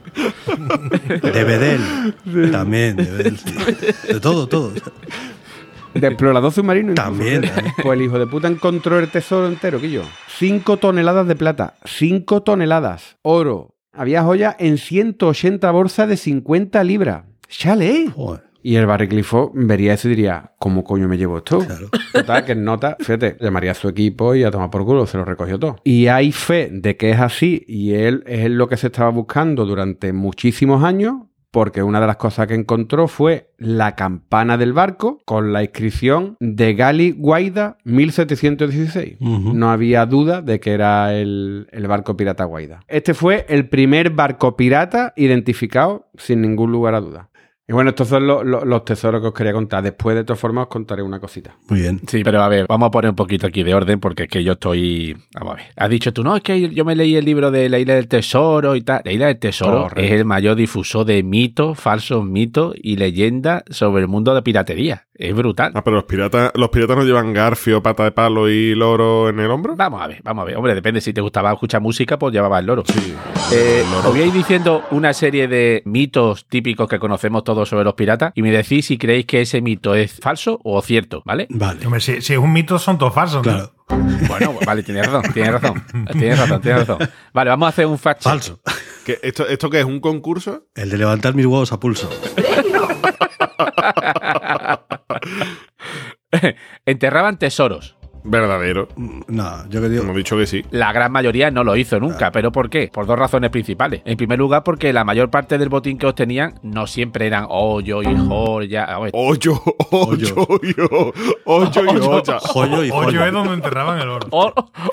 De Bedel. También. De, Bedel, sí. de todo, todo. De explorador submarino. También, también. Pues el hijo de puta encontró el tesoro entero, que yo. Cinco toneladas de plata. Cinco toneladas. Oro. Había joyas en 180 bolsas de 50 libras. ¡Chale! Joder, Y el Barry Clifford vería eso y diría, ¿cómo coño me llevo esto? claro. Total, que nota, fíjate, llamaría a su equipo y a tomar por culo, se lo recogió todo. Y hay fe de que es así y él es lo que se estaba buscando durante muchísimos años, porque una de las cosas que encontró fue la campana del barco con la inscripción de Gali Guaida 1716. Ujú. No había duda de que era el, el barco pirata Guaida. Este fue el primer barco pirata identificado sin ningún lugar a duda. Y bueno, estos son lo- lo- los tesoros que os quería contar. Después, de todas formas, os contaré una cosita. Muy bien. Sí, pero a ver, vamos a poner un poquito aquí de orden porque es que yo estoy. Vamos a ver. Has dicho tú, no, es que yo me leí el libro de la Isla del Tesoro y tal. La Isla del Tesoro Correcto. es el mayor difusor de mitos, falsos mitos y leyendas sobre el mundo de piratería. Es brutal. Ah, pero los piratas, los piratas no llevan garfio, pata de palo y loro en el hombro. Vamos a ver, vamos a ver. Hombre, depende. Si te gustaba escuchar música, pues llevaba el loro. Sí. Eh, el loro. os voy a ir diciendo una serie de mitos típicos que conocemos todos sobre los piratas y me decís si creéis que ese mito es falso o cierto, ¿vale? Vale. Hombre, si, si es un mito, son todos falsos. Bueno, pues vale, tienes razón, tienes razón. Tienes razón, tienes razón. Vale, vamos a hacer un fact. Falso. ¿Qué- esto, ¿Esto qué es? ¿Un concurso? El de levantar mis huevos a pulso. <laughs> Enterraban tesoros. Verdadero. No, yo que digo. Hemos dicho que sí. La gran mayoría no lo hizo nunca. ¿Pero por qué? Por dos razones principales. En primer lugar, porque la mayor parte del botín que obtenían no siempre eran hoyo y joya. A ver, Hoyo, hoyo, hoyo, hoyo y olla. Joyo y Hoyo es donde enterraban el oro.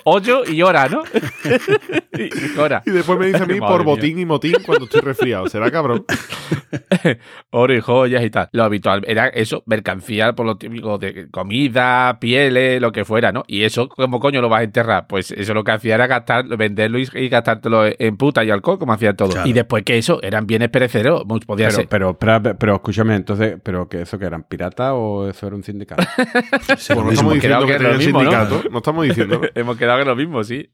hoyo y hora, ¿no? <laughs> y, hora. Y después me dice a mí <laughs> por mía. botín y motín cuando estoy resfriado. ¿Será cabrón? <laughs> Oro y joyas y tal. Lo habitual era eso, mercancía por lo típico de comida, pieles, lo que fuera, ¿no? Y eso, ¿cómo coño lo vas a enterrar? Pues eso lo que hacía era gastar, venderlo y, y gastártelo en puta y alcohol, como hacían todos. Claro. Y después que eso, eran bienes perecederos. mu- Podía Pero, ser. pero, espera, pero escúchame, entonces, ¿pero que eso que eran piratas o eso era un sindicato? <laughs> Sí, Pues no estamos diciendo que que es lo sindicato. No estamos diciendo. <laughs> Hemos quedado en lo mismo, sí.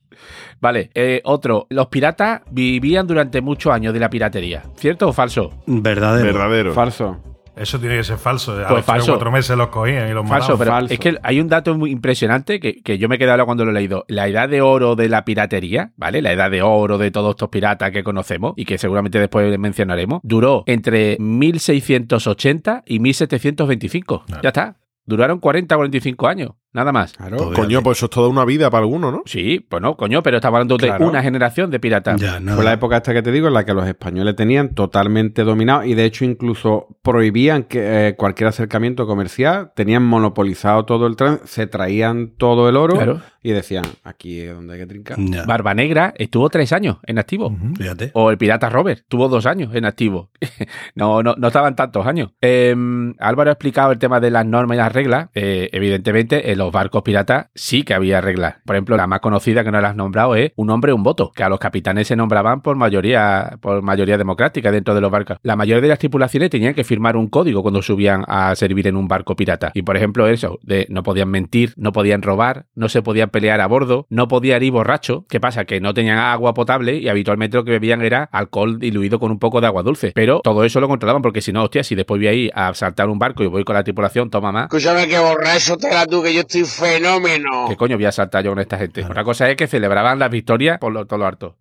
Vale, eh, otro. Los piratas vivían durante muchos años de la piratería. ¿Cierto o falso? Verdadero. Verdadero. Falso. Eso tiene que ser falso. A Pues los falso. cuatro meses los cogían y los Falso, mataban. pero falso. es que hay un dato muy impresionante que, que yo me he quedado cuando lo he leído. La edad de oro de la piratería, ¿vale? La edad de oro de todos estos piratas que conocemos y que seguramente después mencionaremos, duró entre 1680 y 1725. Ya está. Duraron 40 o 45 años, nada más. Claro. Coño, pues eso es toda una vida para alguno, ¿no? Sí, pues no, coño, pero estamos hablando de Claro. una generación de piratas. Ya. Fue la época esta que te digo en la que los españoles tenían totalmente dominado y de hecho incluso prohibían que eh, cualquier acercamiento comercial, tenían monopolizado todo el tren, se traían todo el oro Claro. y decían, aquí es donde hay que trincar. Ya, Barba Negra estuvo tres años en activo. fíjate. O el pirata Robert tuvo dos años en activo. <laughs> no, no, no estaban tantos años. Eh, Álvaro ha explicado el tema de las normas y las reglas. Eh, evidentemente, en los barcos piratas sí que había reglas. Por ejemplo, la más conocida que no la has nombrado es un hombre, un voto, que a los capitanes se nombraban por mayoría, por mayoría democrática dentro de los barcos. La mayoría de las tripulaciones tenían que firmar un código cuando subían a servir en un barco pirata. Y por ejemplo, eso, de no podían mentir, no podían robar, no se podían pelear a bordo, no podían ir borracho. ¿Qué pasa? Que no tenían agua potable y habitualmente lo que bebían era alcohol diluido con un poco de agua dulce. Pero todo eso lo controlaban porque si no, hostia, si después voy ahí a saltar un barco y voy con la tripulación, toma más. Escúchame que borracho te la tú, que yo estoy fenómeno. ¿Qué coño voy a saltar yo con esta gente? Otra cosa es que celebraban las victorias por lo, todo lo harto.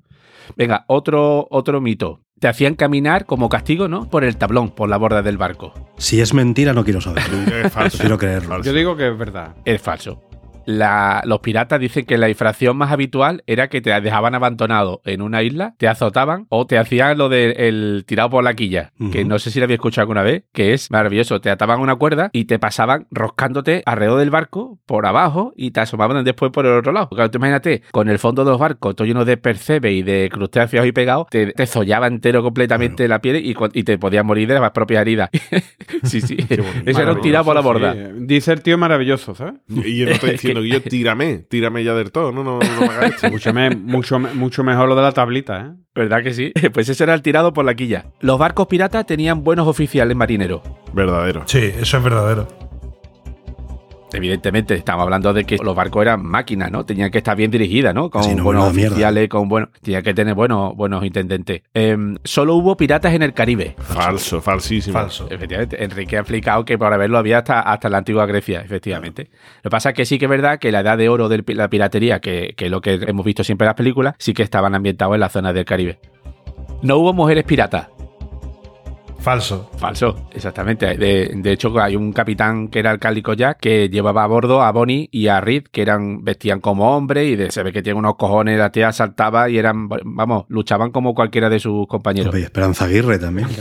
Venga, otro, otro mito. Te hacían caminar como castigo, ¿no? Por el tablón, por la borda del barco. Si es mentira, no quiero saber. <laughs> Es falso. Quiero creerlo. Falso. Yo digo que es verdad. Es falso. La- los piratas dicen que la infracción más habitual era que te dejaban abandonado en una isla, te azotaban o te hacían lo del tirado por la quilla, que no sé si lo había escuchado alguna vez, que es maravilloso. Te ataban a una cuerda y te pasaban roscándote alrededor del barco, por abajo, y te asomaban después por el otro lado. Porque tú imagínate, con el fondo de los barcos todo lleno de percebes y de crustáceos y pegados, te, te zollaba entero completamente la piel y, te podías morir de las propias heridas. <laughs> sí, sí. Eso era un tirado por la borda. Sí, Dice el tío maravilloso, ¿sabes? Y yo no estoy diciendo que yo tírame, tírame ya del todo, no, no, no me hagas esto. Escúchame, mucho, mucho mejor lo de la tablita, ¿eh? ¿Verdad que sí? <laughs> Pues ese era el tirado por la quilla. Los barcos piratas tenían buenos oficiales marineros. Verdadero. Sí, eso es verdadero. Evidentemente, estamos hablando de que los barcos eran máquinas, ¿no? Tenían que estar bien dirigidas, ¿no? Con Sí, no, buenos oficiales, con buenos. Tenía que tener buenos, buenos intendentes. Em, solo hubo piratas en el Caribe. Falso, falsísimo. Falso. Efectivamente, Enrique ha explicado que por haberlo había hasta, hasta la antigua Grecia, efectivamente. Lo que pasa es que sí que es verdad que la edad de oro de la piratería, que, que es lo que hemos visto siempre en las películas, sí que estaban ambientados en la zona del Caribe. No hubo mujeres piratas. Falso. Falso, exactamente. De, de hecho, hay un capitán que era el Cálico Jack que llevaba a bordo a Bonnie y a Reed, que eran vestían como hombres y de- se ve que tiene unos cojones, la tía saltaba y eran, vamos, luchaban como cualquiera de sus compañeros. Y Esperanza Aguirre también. <laughs>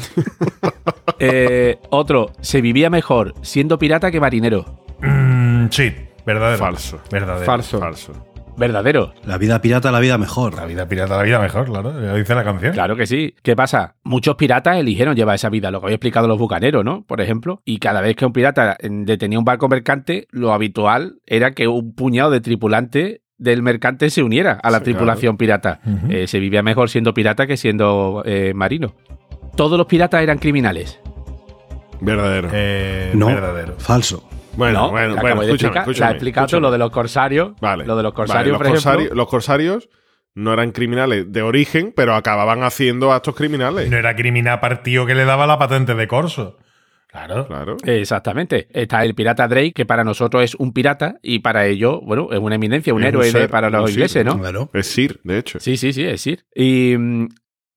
Eh, otro, se vivía mejor siendo pirata que marinero. Mm, sí, verdadero. Falso. Verdadero. Falso. Falso. Verdadero. La vida pirata, la vida mejor. La vida pirata, la vida mejor, claro. Lo dice la canción. Claro que sí. ¿Qué pasa? Muchos piratas eligieron llevar esa vida, lo que había explicado los bucaneros, ¿no? Por ejemplo. Y cada vez que un pirata detenía un barco mercante, lo habitual era que un puñado de tripulantes del mercante se uniera a la Sí, tripulación pirata. Eh, se vivía mejor siendo pirata que siendo eh, marino. Todos los piratas eran criminales. Verdadero. Eh, No, Verdadero. falso. Bueno, No, bueno, bueno, escúchame, explicar. escúchame, la he explicado escúchame. lo de los corsarios. Vale. Lo de los Vale, corsarios, los, por ejemplo. corsarios los corsarios no eran criminales de origen, pero acababan haciendo actos criminales. No era criminal partido que le daba la patente de corso. Claro. Claro. Exactamente. Está el pirata Drake, que para nosotros es un pirata y para ellos, bueno, es una eminencia, un Es un héroe de- para los ingleses, ¿no? Claro. Es Sir, de hecho. Sí, sí, sí, es decir. Y mm,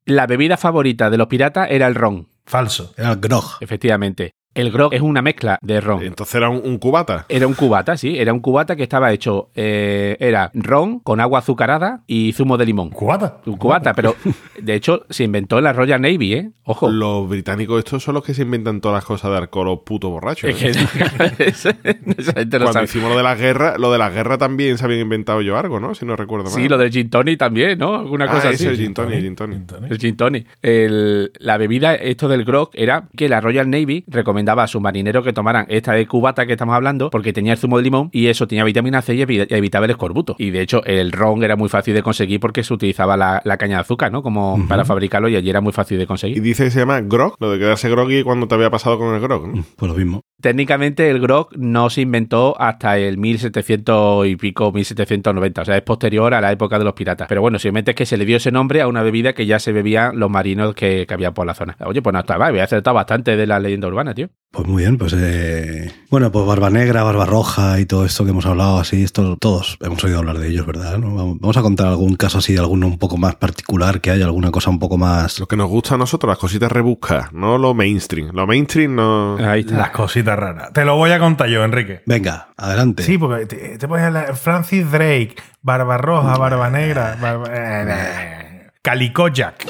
la bebida favorita de los piratas era el ron, Falso. Era el grog. efectivamente. El grog es una mezcla de ron. Entonces era un, un cubata. Era un cubata, sí, era un cubata que estaba hecho, eh, era ron con agua azucarada y zumo de limón. ¿Cubata? Un cubata, pero <laughs> de hecho se inventó en la Royal Navy, ¿eh? Ojo. Los británicos estos son los que se inventan todas las cosas de alcohol o puto borrachos. Es que- <laughs> esa gente lo Cuando hicimos lo de la guerra, lo de la guerra también se habían inventado yo algo, ¿no? Si no recuerdo mal. Sí, lo del gin tonic también, ¿no? Alguna Ah, cosa ese, así. el gin tonic, el gin tonic. El gin tonic. El- la bebida, esto del grog, era que la Royal Navy recomendaba a sus marineros que tomaran esta de cubata que estamos hablando, porque tenía el zumo de limón y eso tenía vitamina C y evi- evitaba el escorbuto. Y de hecho, el ron era muy fácil de conseguir porque se utilizaba la, la caña de azúcar, ¿no? Como para fabricarlo y allí era muy fácil de Y conseguir. dice que se llama grog, lo de quedarse groggy cuando te había pasado con el grog, ¿no? Pues lo mismo. Técnicamente el grog no se inventó hasta el 1700 y pico, 1790, o sea, es posterior a la época de los piratas. Pero bueno, simplemente es que se le dio ese nombre a una bebida que ya se bebían los marinos que, que había por la zona. Oye, pues no estaba, había acertado bastante de la leyenda urbana, tío. Pues muy bien, pues eh, bueno, pues Barba Negra, Barba Roja y todo esto que hemos hablado así, esto todos hemos oído hablar de ellos, ¿verdad? ¿No? Vamos a contar algún caso así de alguno un poco más particular, que haya alguna cosa un poco más... Lo que nos gusta a nosotros, las cositas rebuscas, no lo mainstream. Lo mainstream no... Ahí está. Las cositas raras. Te lo voy a contar yo, Enrique. Venga, adelante. Sí, porque te, te pones a la- Francis Drake, Barba Roja, Barba Negra, Barba- eh, eh, Calico Jack.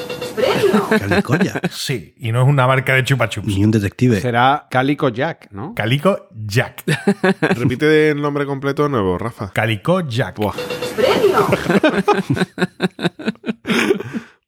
Calicoya. Sí, y no es una marca de chupa chups. Ni un detective. Será Calico Jack, ¿no? Calico Jack. <laughs> Repite el nombre completo de nuevo, Rafa. Calico Jack. Buah. <laughs>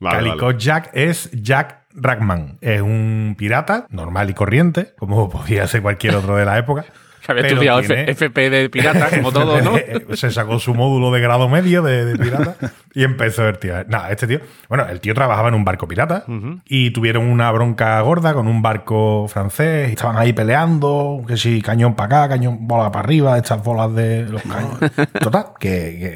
Vale, Calico vale. Jack es Jack Ragman. Es un pirata normal y corriente, como podía ser cualquier otro de la época. Había pero estudiado tiene- FP de pirata, como todo, ¿no? <laughs> Se sacó su módulo de grado medio de, de pirata y empezó el tío. Nada, este tío. Bueno, el tío trabajaba en un barco pirata y tuvieron una bronca gorda con un barco francés. Y estaban ahí peleando, que si cañón para acá, cañón bola para arriba, estas bolas de los cañones. <laughs> Total, que,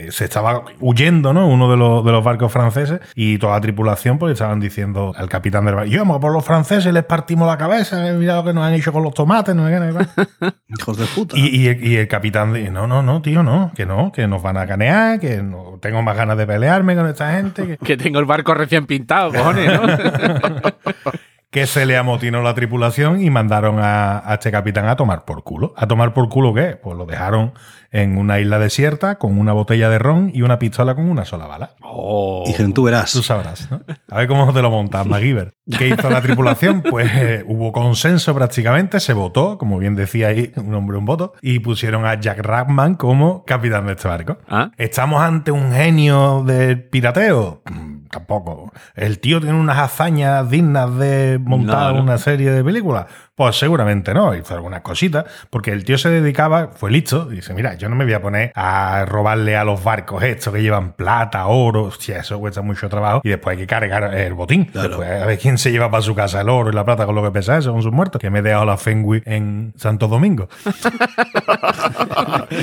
que se estaba huyendo, ¿no? Uno de los, de los barcos franceses y toda la tripulación, pues estaban diciendo al capitán del barco: Íbamos por los franceses, les partimos la cabeza, eh, mira lo que nos han hecho con los tomates, no sé qué, no sé cuál". Hijos <laughs> de puta. Y, y el, y el capitán dice, no, no, no, tío, no, que no, que nos van a canear, que no tengo más ganas de pelearme con esta gente, que, <laughs> Que tengo el barco recién pintado, cojones, ¿no? <laughs> que se le amotinó la tripulación y mandaron a, a este capitán a tomar por culo. ¿A tomar por culo qué? Pues lo dejaron en una isla desierta con una botella de ron y una pistola con una sola bala. Oh. Dijeron, tú verás. Tú sabrás, ¿no? A ver cómo te lo montas, MacGyver. ¿Qué hizo la tripulación? <laughs> Pues eh, hubo consenso prácticamente, se votó, como bien decía ahí, un hombre un voto, y pusieron a Jack Rackman como capitán de este barco. Ah. ¿Estamos ante un genio del pirateo? Mm, Tampoco. ¿El tío tiene unas hazañas dignas de montar No, no. una serie de películas? Pues seguramente no, hizo algunas cositas, porque el tío se dedicaba, fue listo, y dice, mira, yo no me voy a poner a robarle a los barcos estos que llevan plata, oro, hostia, eso cuesta mucho trabajo, y después hay que cargar el botín. Después, a ver quién se lleva para su casa el oro y la plata con lo que pesa eso, con sus muertos, que me he dejado la Fenway en Santo Domingo. <laughs>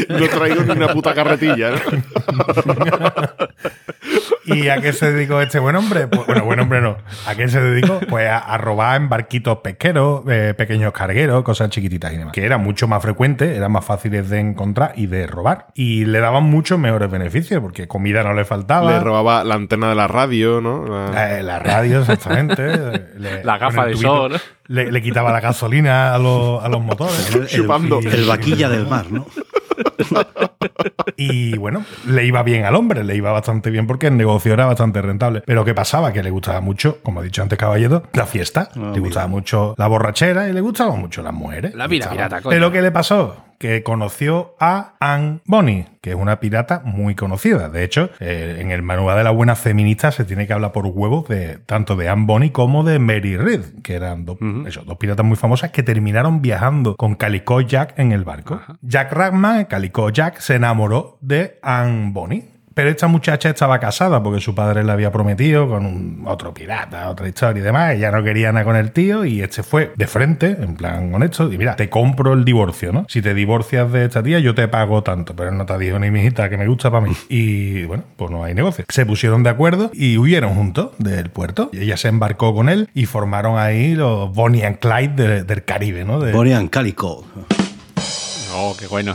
No traigo ni una puta carretilla, ¿no? <laughs> ¿Y a qué se dedicó este buen hombre? Pues, bueno, buen hombre no. ¿A qué se dedicó? Pues a, a robar en barquitos pesqueros, eh, pequeños cargueros, cosas chiquititas y demás. Que era mucho más frecuente, eran más fáciles de encontrar y de robar. Y le daban muchos mejores beneficios, porque comida no le faltaba. Le robaba la antena de la radio, ¿no? La- Eh, la radio, exactamente. <laughs> Le- La gafa de tubito sol. Le, le quitaba la gasolina a los, a los motores. <laughs> El, el vaquilla del mar, ¿no? <laughs> Y bueno, le iba bien al hombre, le iba bastante bien porque el negocio era bastante rentable. Pero ¿qué pasaba? Que le gustaba mucho, como ha dicho antes Caballero, la fiesta. Ah, le gustaba mucho la borrachera y le gustaban mucho las mujeres. La vida pirata, coño. Pero ¿qué le pasó? Que conoció a Anne Bonny, que es una pirata muy conocida. De hecho, eh, en el manual de la buena feminista se tiene que hablar por huevos de tanto de Anne Bonny como de Mary Read, que eran dos, eso, dos piratas muy famosas que terminaron viajando con Calico Jack en el barco. Jack Ragman, Calico Jack, se enamoró de Anne Bonny. Pero esta muchacha estaba casada porque su padre le había prometido con un, otro pirata, otra historia y demás. Ella no quería nada con el tío y este fue de frente, en plan honesto. Y mira, te compro el divorcio, ¿no? Si te divorcias de esta tía, yo te pago tanto. Pero no te dijo ni mi hijita que me gusta para mí. Y bueno, pues no hay negocio. Se pusieron de acuerdo y huyeron juntos del puerto. Y ella se embarcó con él y formaron ahí los Bonnie and Clyde de- del Caribe, ¿no? De- Bonnie and Calico.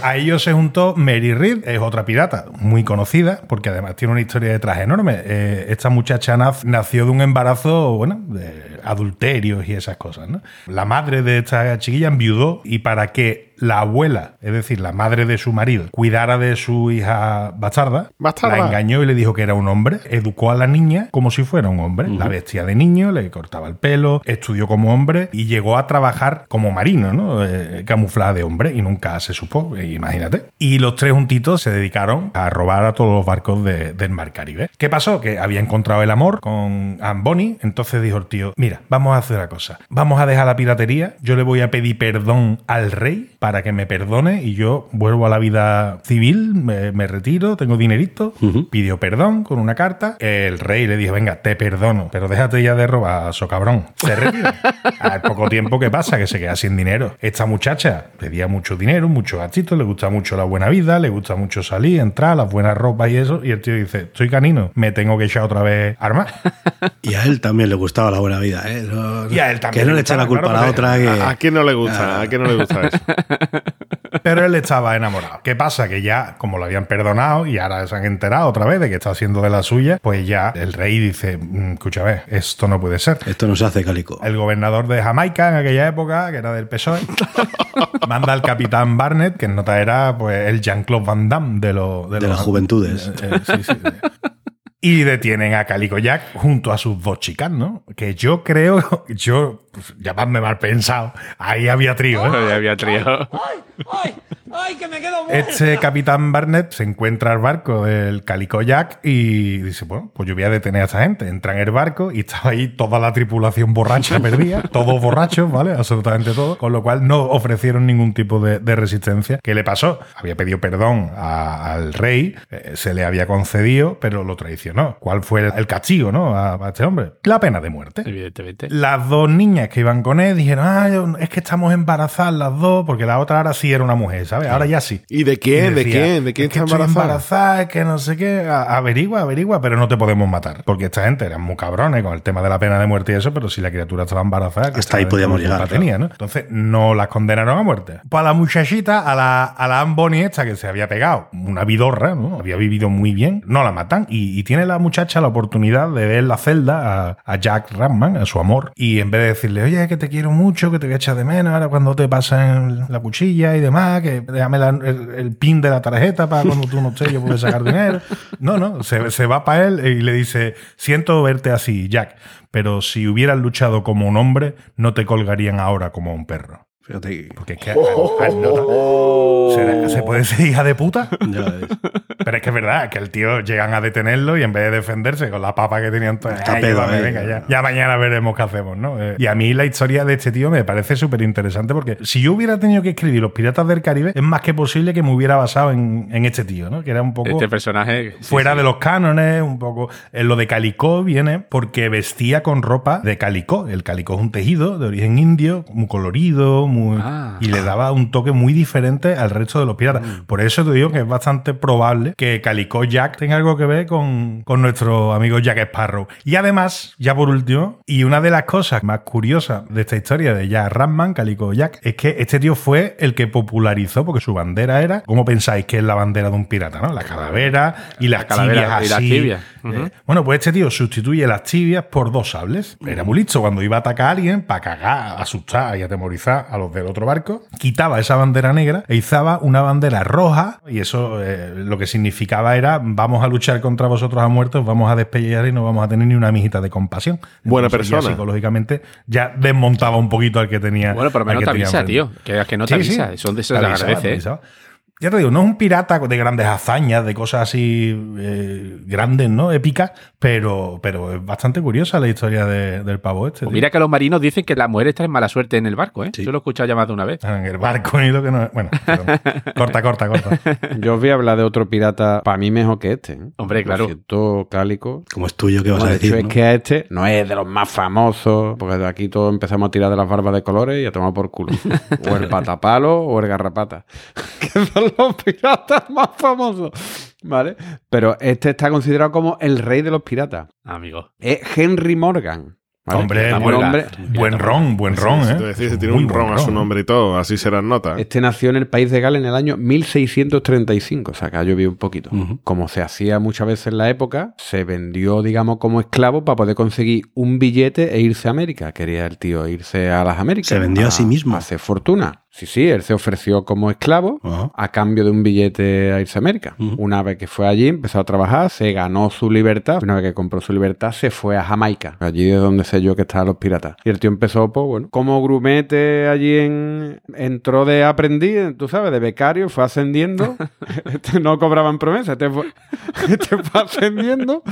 A ellos se juntó Mary Read, es otra pirata muy conocida, porque además tiene una historia detrás enorme. Eh, esta muchacha nació de un embarazo, bueno, de adulterios y esas cosas, ¿no? La madre de esta chiquilla enviudó y para que la abuela, es decir, la madre de su marido, cuidara de su hija bastarda, Bastarda. la engañó y le dijo que era un hombre, educó a la niña como si fuera un hombre, la vestía de niño, le cortaba el pelo, estudió como hombre y llegó a trabajar como marino, ¿no? Eh, camuflada de hombre y nunca se supo, eh, imagínate. Y los tres juntitos se dedicaron a robar a todos los barcos de- del mar Caribe. ¿Qué pasó? Que había encontrado el amor con Anne Bonny, entonces dijo el tío, mira, vamos a hacer una cosa, vamos a dejar la piratería, yo le voy a pedir perdón al rey para que me perdone y yo vuelvo a la vida civil, me, me retiro, tengo dinerito, pidió perdón con una carta. El rey le dijo, venga, te perdono, pero déjate ya de robar, so cabrón. Se retira. <laughs> Al poco tiempo que pasa, que se queda sin dinero. Esta muchacha pedía mucho dinero, muchos gastitos, le gusta mucho la buena vida, le gusta mucho salir, entrar, las buenas ropas y eso. Y el tío dice, estoy canino, me tengo que echar otra vez armas. Y a él también le gustaba la buena vida, ¿eh? No- Y a él también Que no le le eche la culpa claro, a la otra. Que... ¿A, a quién no le gusta? ¿A quién no le gusta eso? <laughs> Pero él estaba enamorado. ¿Qué pasa? Que ya, como lo habían perdonado y ahora se han enterado otra vez de que está haciendo de la suya, pues ya el rey dice, "Mm, escúchame, esto no puede ser. Esto no se hace calico. El gobernador de Jamaica en aquella época, que era del PSOE, <laughs> manda al capitán Barnett, que en nota era pues el Jean-Claude Van Damme de, lo- De los- las juventudes. Eh, eh, sí, sí, sí. Y detienen a Calico Jack junto a sus dos chicas, ¿no? Que yo creo, <laughs> yo, pues, llamadme mal pensado, ahí había trío, ¿eh? Ya había trío. Este capitán Barnett se encuentra al barco del Calico Jack y dice, bueno, pues yo voy a detener a esta gente. Entra en el barco y estaba ahí toda la tripulación borracha perdida, <laughs> todos borrachos, ¿vale? Absolutamente todos, con lo cual no ofrecieron ningún tipo de, de resistencia. ¿Qué le pasó? Había pedido perdón a- al rey, eh, se le había concedido, pero lo traicionó. ¿Cuál fue el, el castigo, no? A, a este hombre. La pena de muerte. Evidentemente. Las dos niñas que iban con él dijeron, ah, es que estamos embarazadas las dos, porque la otra ahora sí era una mujer, ¿sabes? Ahora ya sí. ¿Y de quién? Y ¿De quién? ¿De quién "Es que está embarazada? embarazada, es que no sé qué. Averigua, averigua, pero no te podemos matar. Porque esta gente eran muy cabrones con el tema de la pena de muerte y eso, pero si la criatura estaba embarazada, que Hasta ahí podíamos llegar, culpa tenía, ¿no? Entonces no las condenaron a muerte. Pues a la muchachita, a la, a la esta que se había pegado, una vidorra, ¿no? Había vivido muy bien, no la matan. Y, y tiene la muchacha la oportunidad de ver la celda a, a Jack Ratman, a su amor. Y en vez de decirle, oye, que te quiero mucho, que te voy a echar de menos, ahora cuando te pasan la cuchilla y demás, que déjame la- el, pin de la tarjeta para cuando tú no estés yo pueda sacar dinero. No, no, se, se va para él y le dice, siento verte así, Jack, pero si hubieras luchado como un hombre, no te colgarían ahora como un perro. Fíjate. Porque es que al- al nota- ¿Será- ¿Se puede ser hija de puta? Ya. Pero es que es verdad, que el tío llegan a detenerlo y en vez de defenderse con la papa que tenían todos, Está "Ay, pedo llévame, ahí, venga, ya". mañana veremos qué hacemos, ¿no? Eh, Y a mí la historia de este tío me parece súper interesante porque si yo hubiera tenido que escribir Los Piratas del Caribe, es más que posible que me hubiera basado en, en este tío, ¿no? Que era un poco Este personaje. sí, fuera sí. de los cánones, un poco. En lo de Calicó viene porque vestía con ropa de Calicó. El Calicó es un tejido de origen indio, muy colorido, muy. Ah. Y le daba un toque muy diferente al resto de los piratas. Por eso te digo que es bastante probable que Calicó Jack tenga algo que ver con, con nuestro amigo Jack Sparrow. Y además, ya por último, y una de las cosas más curiosas de esta historia de Jack Ratman, Calicó Jack, es que este tío fue el que popularizó, porque su bandera era, ¿cómo pensáis que es la bandera de un pirata? ¿no? La calavera y las calavera tibias y las Eh, bueno, pues este tío sustituye las tibias por dos sables. Era muy listo cuando iba a atacar a alguien para cagar, asustar y atemorizar a los del otro barco. Quitaba esa bandera negra e izaba una bandera roja y eso eh, lo que significaba era vamos a luchar contra vosotros a muertos, vamos a despellear y no vamos a tener ni una mijita de compasión. Buena Entonces, ya persona. psicológicamente ya desmontaba un poquito al que tenía. Bueno, al menos te avisa, tío. Que, que no te Sí, sí. avisa. Son de esos Te. Ya te digo, no es un pirata de grandes hazañas, de cosas así eh, grandes, ¿no? Épicas, pero, pero es bastante curiosa la historia de- del pavo este. Pues mira que los marinos dicen que la mujer está en mala suerte en el barco, ¿eh? Sí. Yo lo he escuchado ya más de una vez. En el barco y lo que no es. Bueno, perdón. <laughs> corta, corta, corta. Yo os voy a hablar de otro pirata, para mí mejor que este. ¿eh? Hombre, claro. Siento, Cálico. Como es tuyo, ¿qué vas No, a de hecho, decir? es que a este no es de los más famosos, porque de aquí todos empezamos a tirar de las barbas de colores y a tomar por culo. <laughs> o el patapalo o el garrapata, <laughs> que son los piratas más famosos. ¿Vale? Pero este está considerado como el rey de los piratas. Amigo. Es Henry Morgan. ¿vale? Hombre, buen- hombre- Buen ron, buen ron, Sí, ¿eh? a decir, se tiene un ron a su nombre y todo, así serán notas. Este nació en el país de Gales en el año 1635, o sea que ha llovido un poquito. Como se hacía muchas veces en la época, se vendió, digamos, como esclavo para poder conseguir un billete e irse a América. Quería el tío irse a las Américas. Se vendió a sí mismo. Hacer fortuna. Sí, sí, él se ofreció como esclavo a cambio de un billete a irse a América. Una vez que fue allí, empezó a trabajar, se ganó su libertad. Una vez que compró su libertad, se fue a Jamaica. Allí es donde sé yo que estaban los piratas. Y el tío empezó, pues bueno, como grumete allí en... Entró de aprendiz, tú sabes, de becario, fue ascendiendo. Este <laughs> <laughs> no cobraban promesa, este fue, <laughs> este fue ascendiendo.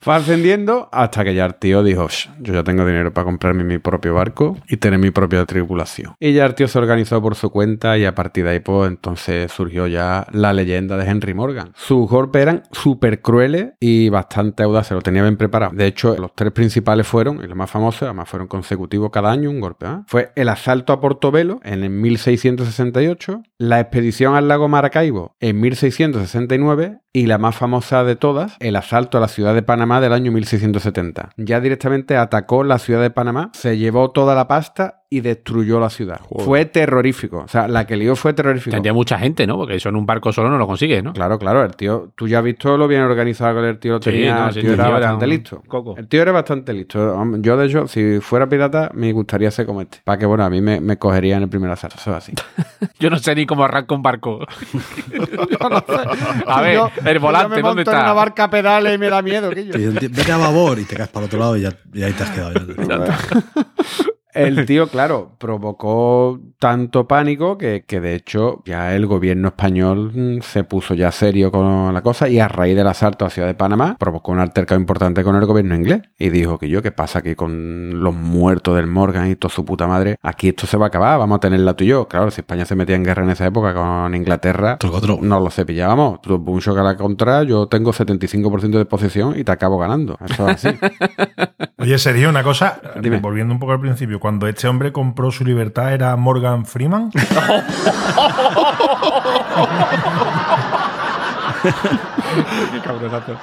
Fue ascendiendo hasta que ya el dijo, "Sh, yo ya tengo dinero para comprarme mi propio barco y tener mi propia tripulación. Y ya el tío se organizó por su cuenta y a partir de ahí pues entonces surgió ya la leyenda de Henry Morgan. Sus golpes eran súper crueles y bastante audaces, lo tenía bien preparado. De hecho, los tres principales fueron, y los más famosos, además fueron consecutivos cada año, un golpe. ¿eh? Fue el asalto a Portobelo en el 1668, la expedición al lago Maracaibo en 1669 y la más famosa de todas, el asalto a la ciudad de Panamá del año 1670. Ya directamente atacó la ciudad de Panamá, se llevó toda la pasta y destruyó la ciudad. Fue terrorífico. O sea, la que lió fue terrorífico. Tendría mucha gente, ¿no? Porque eso en un barco solo no lo consigues, ¿no? Claro, claro, el tío, tú ya has visto lo bien organizado que el tío lo Sí, tenía, no, el tío era bastante un listo. coco. El tío era bastante listo. Yo, de hecho, si fuera pirata, me gustaría ser como este. Para que, bueno, a mí me, me cogería en el primer asalto. Eso es así. <laughs> Yo no sé ni cómo arranca un barco. <laughs> A ver, Yo- el yo volante, me ¿dónde monto en una está? barca a pedales y me da miedo. <laughs> Que yo. Vete a babor y te caes para el otro lado y ya, y ahí te has quedado. ya. El <laughs> tío, claro, provocó tanto pánico que, que, de hecho ya el gobierno español mm, se puso ya serio con la cosa y a raíz del asalto a Ciudad de Panamá provocó un altercado importante con el gobierno inglés y dijo que yo, ¿qué pasa aquí con los muertos del Morgan y toda su puta madre? Aquí esto se va a acabar, vamos a tenerla tú y yo. Claro, si España se metía en guerra en esa época con Inglaterra, nos lo cepillábamos. Tú un shock a la contra, yo tengo 75% de posesión y te acabo ganando. Eso es así. <laughs> Oye, Sergio, una cosa, Dime. volviendo un poco al principio, cuando este hombre compró su libertad, ¿era Morgan Freeman? <laughs>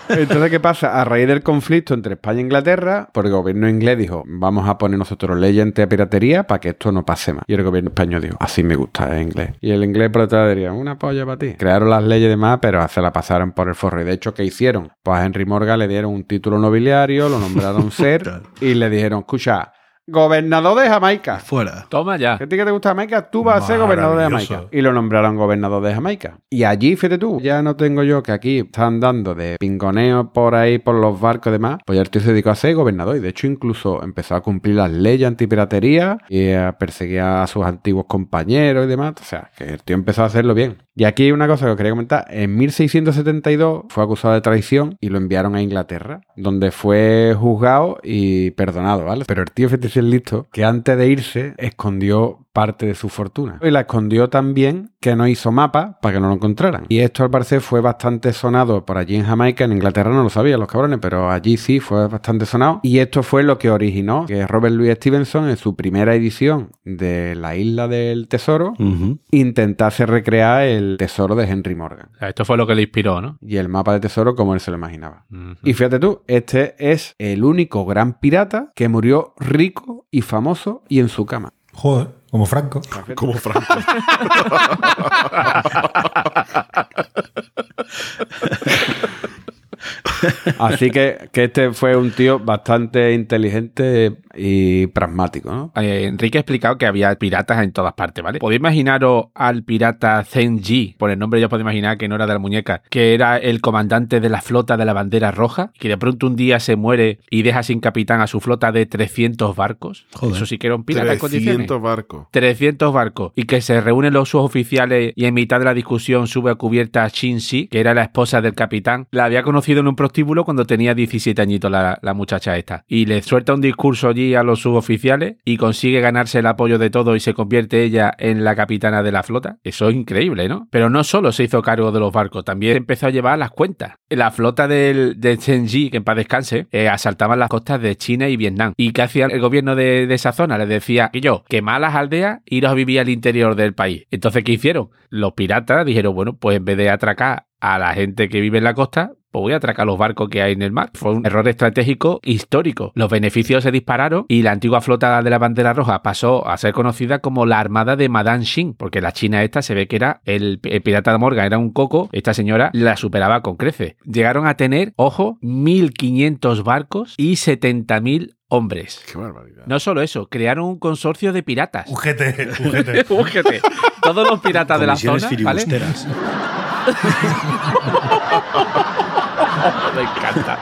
Entonces, ¿qué pasa? A raíz del conflicto entre España e Inglaterra, por el gobierno inglés dijo, vamos a poner nosotros leyes antipiratería para que esto no pase más. Y el gobierno español dijo, así me gusta el inglés. Y el inglés por detrás diría, una polla para ti. Crearon las leyes de más, pero se la pasaron por el forro. Y de hecho, ¿qué hicieron? Pues a Henry Morgan le dieron un título nobiliario, lo nombraron <laughs> ser y le dijeron, escucha, gobernador de Jamaica. Fuera. Toma ya. ¿Qué a ti que te gusta Jamaica? Tú vas a ser gobernador de. Jamaica. Y lo nombraron gobernador de Jamaica. Y allí, fíjate tú, ya no tengo yo que aquí están dando de pingoneo por ahí, por los barcos y demás. Pues ya el tío se dedicó a ser gobernador. Y de hecho, incluso empezó a cumplir las leyes antipiratería y a perseguir a sus antiguos compañeros y demás. O sea, que el tío empezó a hacerlo bien. Y aquí hay una cosa que os quería comentar. En 1672 fue acusado de traición y lo enviaron a Inglaterra, donde fue juzgado y perdonado, ¿vale? Pero el tío, fíjate listo, que antes de irse escondió parte de su fortuna. Y la escondió tan bien que no hizo mapa para que no lo encontraran. Y esto al parecer fue bastante sonado por allí en Jamaica, en Inglaterra no lo sabían los cabrones, pero allí sí fue bastante sonado. Y esto fue lo que originó que Robert Louis Stevenson en su primera edición de La Isla del Tesoro intentase recrear el tesoro de Henry Morgan. O sea, Esto fue lo que le inspiró, ¿no? Y el mapa de tesoro como él se lo imaginaba. Y fíjate tú, este es el único gran pirata que murió rico y famoso y en su cama. Joder, como Franco. Como Franco. Así que, que este fue un tío bastante inteligente y pragmático, ¿no? Eh, Enrique ha explicado que había piratas en todas partes, ¿vale? ¿Podéis imaginaros al pirata Zenji? Por el nombre ya os podéis imaginar que no era de la muñeca, que era el comandante de la flota de la bandera roja, que de pronto un día se muere y deja sin capitán a su flota de 300 barcos. Joder. Eso sí que era un pirata en condiciones. 300 barcos. 300 barcos y que se reúnen los suboficiales y en mitad de la discusión sube a cubierta a Shinshi, que era la esposa del capitán. La había conocido en un prostíbulo cuando tenía 17 añitos la, la muchacha esta. Y le suelta un discurso allí a los suboficiales y consigue ganarse el apoyo de todo y se convierte ella en la capitana de la flota. Eso es increíble, ¿no? Pero no solo se hizo cargo de los barcos, también empezó a llevar las cuentas. La flota del, de Shenji, que en paz descanse, eh, asaltaban las costas de China y Vietnam. ¿Y qué hacía el gobierno de, esa zona? Les decía que yo, quemad las aldeas, iros a vivir al interior del país. Entonces, ¿qué hicieron? Los piratas dijeron, bueno, pues en vez de atracar a la gente que vive en la costa, pues voy a atracar los barcos que hay en el mar. Fue un error estratégico histórico. Los beneficios se dispararon y la antigua flota de la bandera roja pasó a ser conocida como la armada de Madame Xing, porque la china esta se ve que era el, el pirata de Morgan, era un coco. Esta señora la superaba con creces. Llegaron a tener, ojo, 1.500 barcos y 70.000 hombres. Qué barbaridad. No solo eso, crearon un consorcio de piratas. Ujete. Fíjate, <laughs> Todos los piratas de la zona, ¿vale? <laughs> <laughs> Me encanta.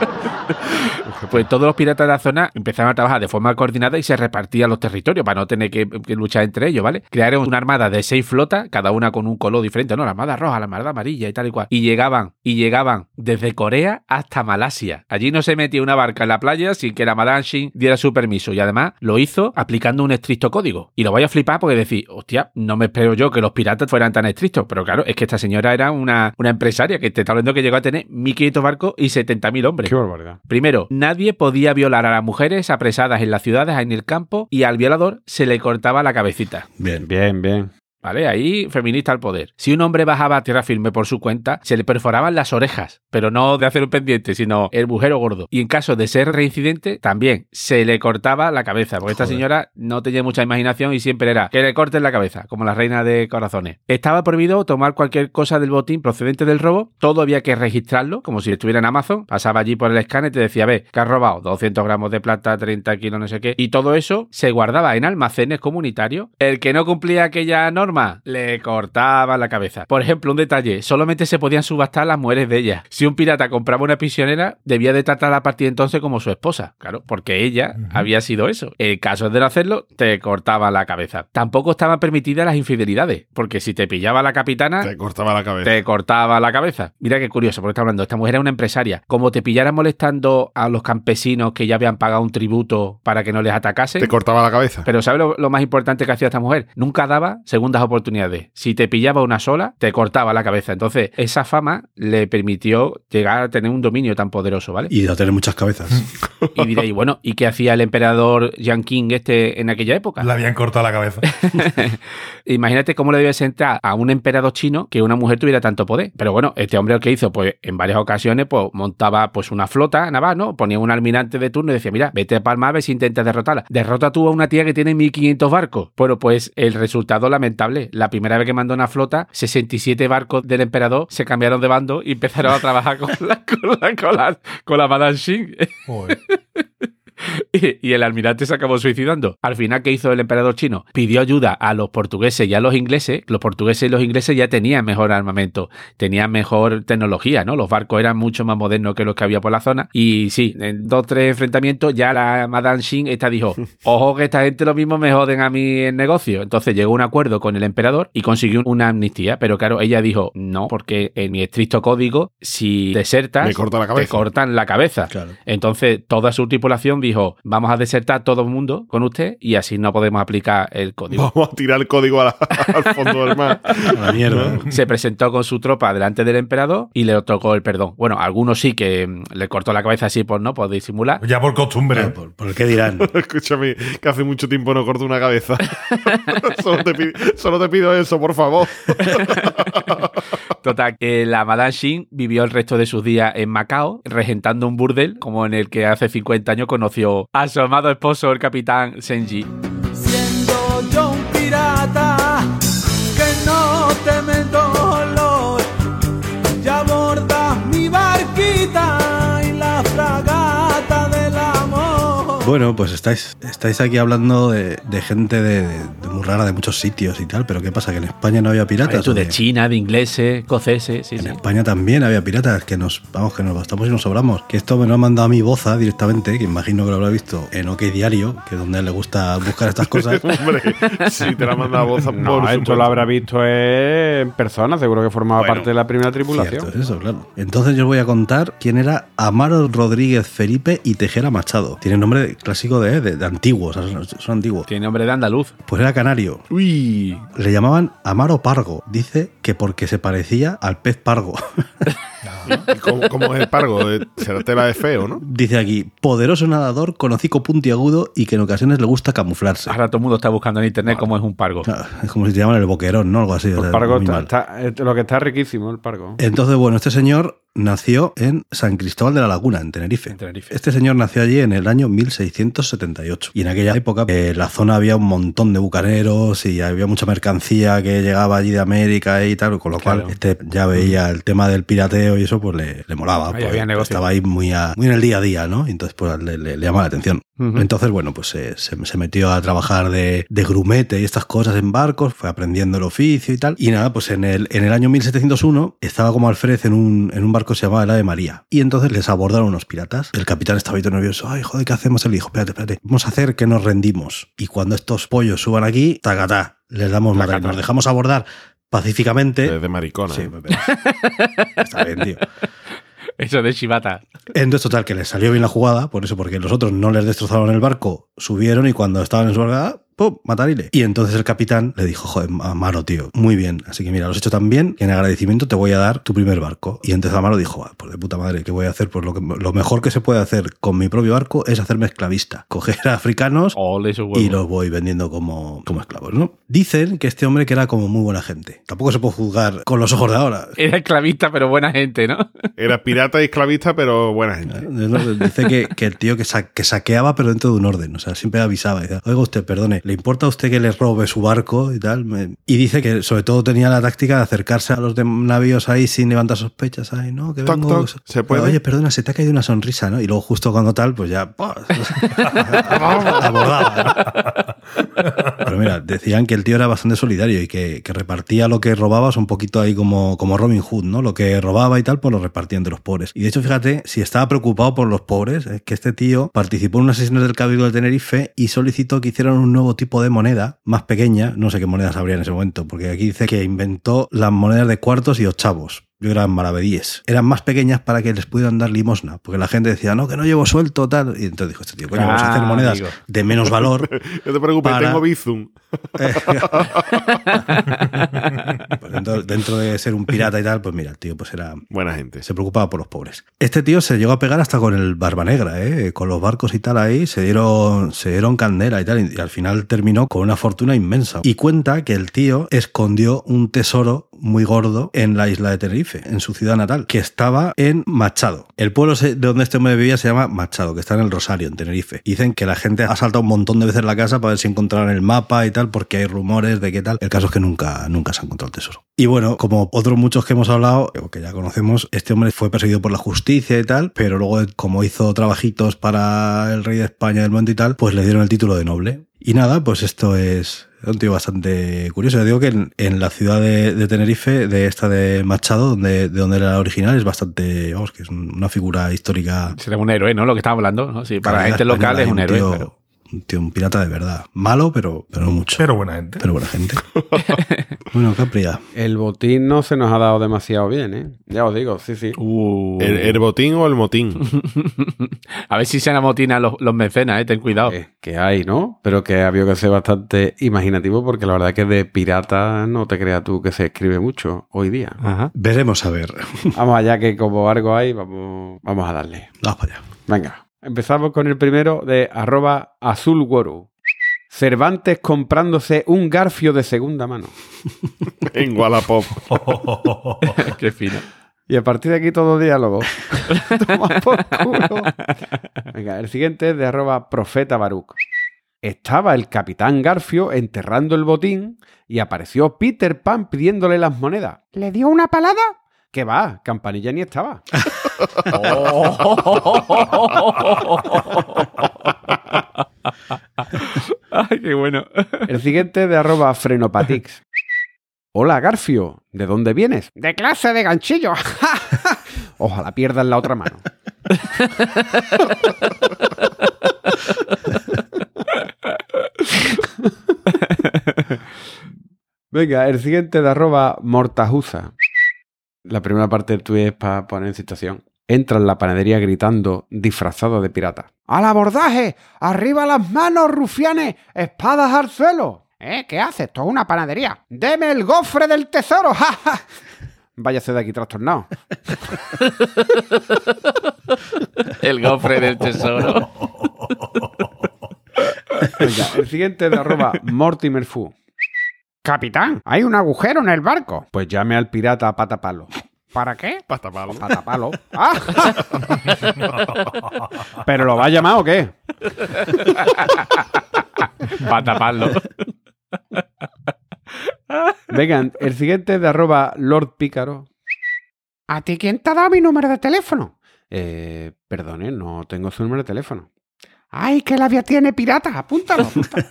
Pues todos los piratas de la zona empezaron a trabajar de forma coordinada y se repartían los territorios para no tener que, luchar entre ellos, ¿vale? Crearon una armada de seis flotas, cada una con un color diferente, ¿no? La armada roja, la armada amarilla y tal y cual. Y llegaban, y llegaban desde Corea hasta Malasia. Allí no se metía una barca en la playa sin que la Madame Shin diera su permiso. Y además lo hizo aplicando un estricto código. Y lo voy a flipar porque decir, hostia, no me espero yo que los piratas fueran tan estrictos. Pero claro, es que esta señora era una, una empresaria que te está hablando que llegó a tener 1.500 barcos y 70.000 hombres. Qué barbaridad. Primero, nadie podía violar a las mujeres apresadas en las ciudades, en el campo, y al violador se le cortaba la cabecita. Bien. Bien, bien. ¿Vale? Ahí, feminista al poder. Si un hombre bajaba a tierra firme por su cuenta, se le perforaban las orejas, pero no de hacer un pendiente, sino el bujero gordo. Y en caso de ser reincidente, también se le cortaba la cabeza, porque esta señora no tenía mucha imaginación y siempre era que le corten la cabeza, como la reina de corazones. Estaba prohibido tomar cualquier cosa del botín procedente del robo, todo había que registrarlo, como si estuviera en Amazon. Pasaba allí por el escáner y te decía, ve, que has robado 200 gramos de plata, 30 kilos, no sé qué. Y todo eso se guardaba en almacenes comunitarios. El que no cumplía aquella norma, le cortaba la cabeza. Por ejemplo, un detalle, solamente se podían subastar las mujeres de ella. Si un pirata compraba una prisionera, debía de tratarla a partir de entonces como su esposa. Claro, porque ella había sido eso. El caso de no hacerlo, te cortaba la cabeza. Tampoco estaban permitidas las infidelidades, porque si te pillaba la capitana, Te cortaba la cabeza. te cortaba la cabeza. Mira qué curioso, porque está hablando, esta mujer era una empresaria. Como te pillara molestando a los campesinos que ya habían pagado un tributo para que no les atacasen. Te cortaba la cabeza. Pero ¿sabes lo, lo más importante que hacía esta mujer? Nunca daba segundas oportunidades. Si te pillaba una sola, te cortaba la cabeza. Entonces, esa fama le permitió llegar a tener un dominio tan poderoso, ¿vale? Y no tener muchas cabezas. <laughs> Y diréis, bueno, ¿y qué hacía el emperador Yang King este en aquella época? Le habían cortado la cabeza. <laughs> Imagínate cómo le debe sentar a un emperador chino que una mujer tuviera tanto poder. Pero bueno, este hombre lo que hizo, pues en varias ocasiones, pues montaba pues una flota naval, ¿no? Ponía un almirante de turno y decía, mira, vete a Palma a ver si intentas derrotarla. Derrota tú a una tía que tiene 1500 barcos. Bueno, pues el resultado lamentable. La primera vez que mandó una flota, 67 barcos del emperador se cambiaron de bando y empezaron a trabajar con la, <laughs> con la, con la, con la Madame Xing. <laughs> <laughs> Y, y el almirante se acabó suicidando. Al final, ¿qué hizo el emperador chino? Pidió ayuda a los portugueses y a los ingleses. Los portugueses y los ingleses ya tenían mejor armamento, tenían mejor tecnología, ¿no? Los barcos eran mucho más modernos que los que había por la zona. Y sí, en dos o tres enfrentamientos ya la Madame Xing esta dijo, <laughs> ojo que esta gente lo mismo me joden a mí el negocio. Entonces llegó a un acuerdo con el emperador y consiguió una amnistía. Pero claro, ella dijo, no, porque en mi estricto código, si desertas, corta la te cortan la cabeza. Claro. Entonces, toda su tripulación dijo: Vamos a desertar todo el mundo con usted y así no podemos aplicar el código. Vamos a tirar el código a la- <laughs> al fondo del mar. A la mierda. Se presentó con su tropa delante del emperador y le otorgó el perdón. Bueno, algunos sí que mm, le cortó la cabeza así por no, por disimular. Ya por costumbre. Por, que dirán. <laughs> Escúchame, que hace mucho tiempo no corto una cabeza. <laughs> solo, te pido, solo te pido eso, por favor. Total, la Madame Xing vivió el resto de sus días en Macao, regentando un burdel, como en el que hace 50 años conoció a su amado esposo, el capitán Senji. Bueno, pues estáis, estáis aquí hablando de, de gente de, de muy rara de muchos sitios y tal, pero ¿qué pasa? ¿Que en España no había piratas? Tú ¿O de? China, de ingleses, escoceses, sí, En sí. España también había piratas, que nos, vamos, que nos bastamos y nos sobramos. Que esto me lo ha mandado a mi boza directamente, que imagino que lo habrá visto en OK Diario, que es donde le gusta buscar estas cosas. <laughs> Hombre, si te la manda a voz, <laughs> No, por esto supuesto. lo habrá visto en persona, seguro que formaba Bueno, parte de la primera tripulación. Cierto eso, claro. Entonces yo os voy a contar quién era Amaro Rodríguez Felipe y Tejera Machado. Tiene nombre clásico de, de, de antiguos, son antiguos. Tiene nombre de andaluz. Pues era canario. Uy. Le llamaban Amaro Pargo. Dice que porque se parecía al pez pargo. <laughs> ¿Y ¿Cómo, cómo es el pargo? Eh, Será tela de feo, ¿no? Dice aquí, poderoso nadador con hocico puntiagudo y que en ocasiones le gusta camuflarse. Ahora todo el mundo está buscando en internet cómo es un pargo. Es como si te llaman el boquerón, ¿no? Algo así. o El sea, pargo está, eh, lo que está riquísimo, el pargo. Entonces, bueno, este señor nació en San Cristóbal de la Laguna, en Tenerife. En Tenerife. Este señor nació allí en el año 1678. Y en aquella época, en la zona había un montón de bucaneros y había mucha mercancía que llegaba allí de América y tal, con lo Claro. cual este ya veía el tema del pirateo y eso, pues le, le molaba. Ahí pues, había negocio. estaba ahí muy, a- muy en el día a día, ¿no? Y entonces, pues le, le, le llamaba la atención. Ujú. Entonces, bueno, pues eh, se, se metió a trabajar de, de grumete y estas cosas en barcos, fue aprendiendo el oficio y tal. Y nada, pues en el, en el año 1701 estaba como alférez en un, en un barco que se llamaba el Ave María. Y entonces les abordaron unos piratas. El capitán estaba ahí todo nervioso. Ay, joder, ¿qué hacemos? Él dijo, espérate, espérate. Vamos a hacer que nos rendimos. Y cuando estos pollos suban aquí, tacatá, les damos madre. Nos dejamos abordar pacíficamente. De, de maricona. Sí, ¿eh? <laughs> está bien, tío. Eso de Shibata. Entonces, total, que les salió bien la jugada, por eso, porque los otros no les destrozaron el barco, subieron y cuando estaban en su barca, ¡pum! matarile. Y entonces el capitán le dijo, joder, Amaro, tío, muy bien. Así que mira, lo has hecho tan bien que en agradecimiento te voy a dar tu primer barco. Y entonces Amaro dijo, "Ah, pues de puta madre, ¿qué voy a hacer? Pues lo, que, lo mejor que se puede hacer con mi propio barco es hacerme esclavista. <laughs> Coger a africanos Ole y los voy vendiendo como, como esclavos, ¿no? Dicen que este hombre que era como muy buena gente. Tampoco se puede juzgar con los ojos de ahora. Era esclavista, pero buena gente, ¿no? Era pirata y esclavista, pero buena gente. Dice que, que el tío que, sa- que saqueaba, pero dentro de un orden. O sea, siempre avisaba. Dice, Oiga usted, perdone, ¿le importa a usted que le robe su barco y tal? Me- Y dice que sobre todo tenía la táctica de acercarse a los de navíos ahí sin levantar sospechas. Ay, no, que vengo... toc, ¿se puede? Oye, perdona, se te ha caído una sonrisa, ¿no? Y luego justo cuando tal, pues ya... <laughs> <laughs> abordaba. Mira, decían que el tío era bastante solidario y que, repartía lo que robabas un poquito ahí como, como Robin Hood, ¿no? Lo que robaba y tal, pues lo repartía entre los pobres. Y de hecho, fíjate, si estaba preocupado por los pobres, es que este tío participó en unas sesiones del Cabildo de Tenerife y solicitó que hicieran un nuevo tipo de moneda, más pequeña, no sé qué monedas habría en ese momento, porque aquí dice que inventó las monedas de cuartos y ochavos. Yo eran maravedíes. Eran más pequeñas para que les pudieran dar limosna. Porque la gente decía, no, que no llevo suelto, tal. Y entonces dijo este tío, coño, vamos a hacer Ah, monedas amigo. de menos valor. <laughs> No te preocupes, Para- tengo Bizum. <laughs> Pues dentro, dentro de ser un pirata y tal, pues mira, el tío pues era Buena gente. se preocupaba por los pobres. Este tío se llegó a pegar hasta con el Barba Negra, ¿eh? con los barcos y tal ahí, se dieron, se dieron candela y tal, y al final terminó con una fortuna inmensa. Y cuenta que el tío escondió un tesoro muy gordo en la isla de Tenerife, en su ciudad natal, que estaba en Machado. El pueblo de donde este hombre vivía se llama Machado, que está en el Rosario, en Tenerife. Dicen que la gente ha saltado un montón de veces la casa para ver si encontraron el mapa y tal, porque hay rumores de que tal. El caso es que nunca, nunca se ha encontrado el tesoro. Y bueno, como otros muchos que hemos hablado, que ya conocemos, este hombre fue perseguido por la justicia y tal, pero luego, como hizo trabajitos para el rey de España del momento y tal, pues le dieron el título de noble. Y nada, pues esto es un tío bastante curioso. Yo digo que en, en la ciudad de, de Tenerife, de esta de Machado, donde, de donde era la original, es bastante, vamos, que es una figura histórica. Será un héroe, ¿no? Lo que estamos hablando, ¿no? Sí, para la gente local es un héroe. pero- Un tío, un pirata de verdad. Malo, pero, pero no mucho. Pero buena gente. Pero buena gente. <laughs> bueno, Capria. El botín no se nos ha dado demasiado bien, ¿eh? Ya os digo, sí, sí. Uh. ¿El, el botín o el motín? <laughs> A ver si se amotinan los, los mecenas, ¿eh? Ten cuidado. Eh, que hay, ¿no? Pero que ha habido que ser bastante imaginativo porque la verdad es que de pirata no te creas tú que se escribe mucho hoy día. Ajá. Veremos a ver. Vamos allá que como algo hay, vamos, vamos a darle. Vamos para allá. Venga, empezamos con el primero de arroba azulguoro. Cervantes comprándose un garfio de segunda mano. <laughs> En Wallapop. <laughs> Qué fino. Y a partir de aquí todo diálogo. <laughs> Toma por culo. Venga, el siguiente es de arroba profeta Baruch. Estaba el capitán Garfio enterrando el botín y apareció Peter Pan pidiéndole las monedas. ¿Le dio una palada? ¿Qué va? Campanilla ni estaba. <laughs> Ay, qué bueno. El siguiente de arroba frenopatix. Hola Garfio, ¿de dónde vienes? De clase de ganchillo. <laughs> Ojalá pierdas la otra mano. <laughs> Venga, el siguiente de arroba mortajusa. La primera parte del tuit es para poner en situación. Entra en la panadería gritando, disfrazado de pirata. ¡Al abordaje! ¡Arriba las manos, rufianes! ¡Espadas al suelo! ¿Eh? ¿Qué haces? Esto es una panadería. ¡Deme el gofre del tesoro! ¡Ja, ja! Váyase de aquí trastornado. <laughs> El gofre del tesoro. Venga, el siguiente de arroba Mortimer Fu. Capitán, hay un agujero en el barco. Pues llame al pirata a patapalo. ¿Para qué? Patapalo. Patapalo. <laughs> ¡Ah! <laughs> ¿Pero lo va a llamar o qué? <laughs> Para taparlo. Venga, el siguiente de arroba Lord Pícaro. ¿A ti quién te ha dado mi número de teléfono? Eh, perdone, no tengo su número de teléfono. ¡Ay, que la vía tiene pirata! Apúntalo. apúntalo.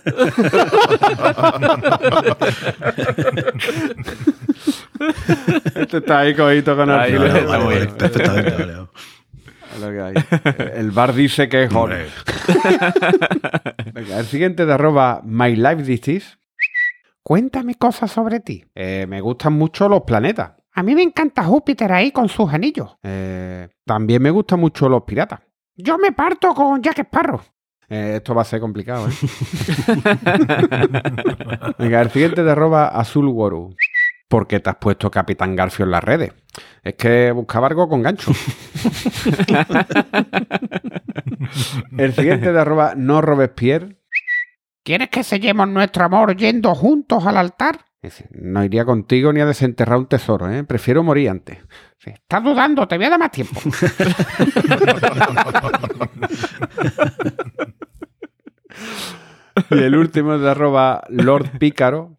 este está ahí cogito con está muy bien. Perfectamente, vale. Lo que hay. El bar dice que es. Venga, el siguiente de arroba My Life Disease. Cuéntame cosas sobre ti. Eh, me gustan mucho los planetas. A mí me encanta Júpiter ahí con sus anillos. Eh, también me gustan mucho los piratas. Yo me parto con Jack Sparrow. Eh, esto va a ser complicado, ¿eh? <laughs> Venga, el siguiente de arroba Azul Waru. ¿Por qué te has puesto Capitán Garfio en las redes? Es que buscaba algo con gancho. <laughs> el siguiente de arroba no Robespierre. ¿Quieres que sellemos nuestro amor yendo juntos al altar? Dice, No iría contigo ni a desenterrar un tesoro, ¿eh? Prefiero morir antes. Estás dudando, te voy a dar más tiempo. <laughs> y el último de arroba Lord Pícaro.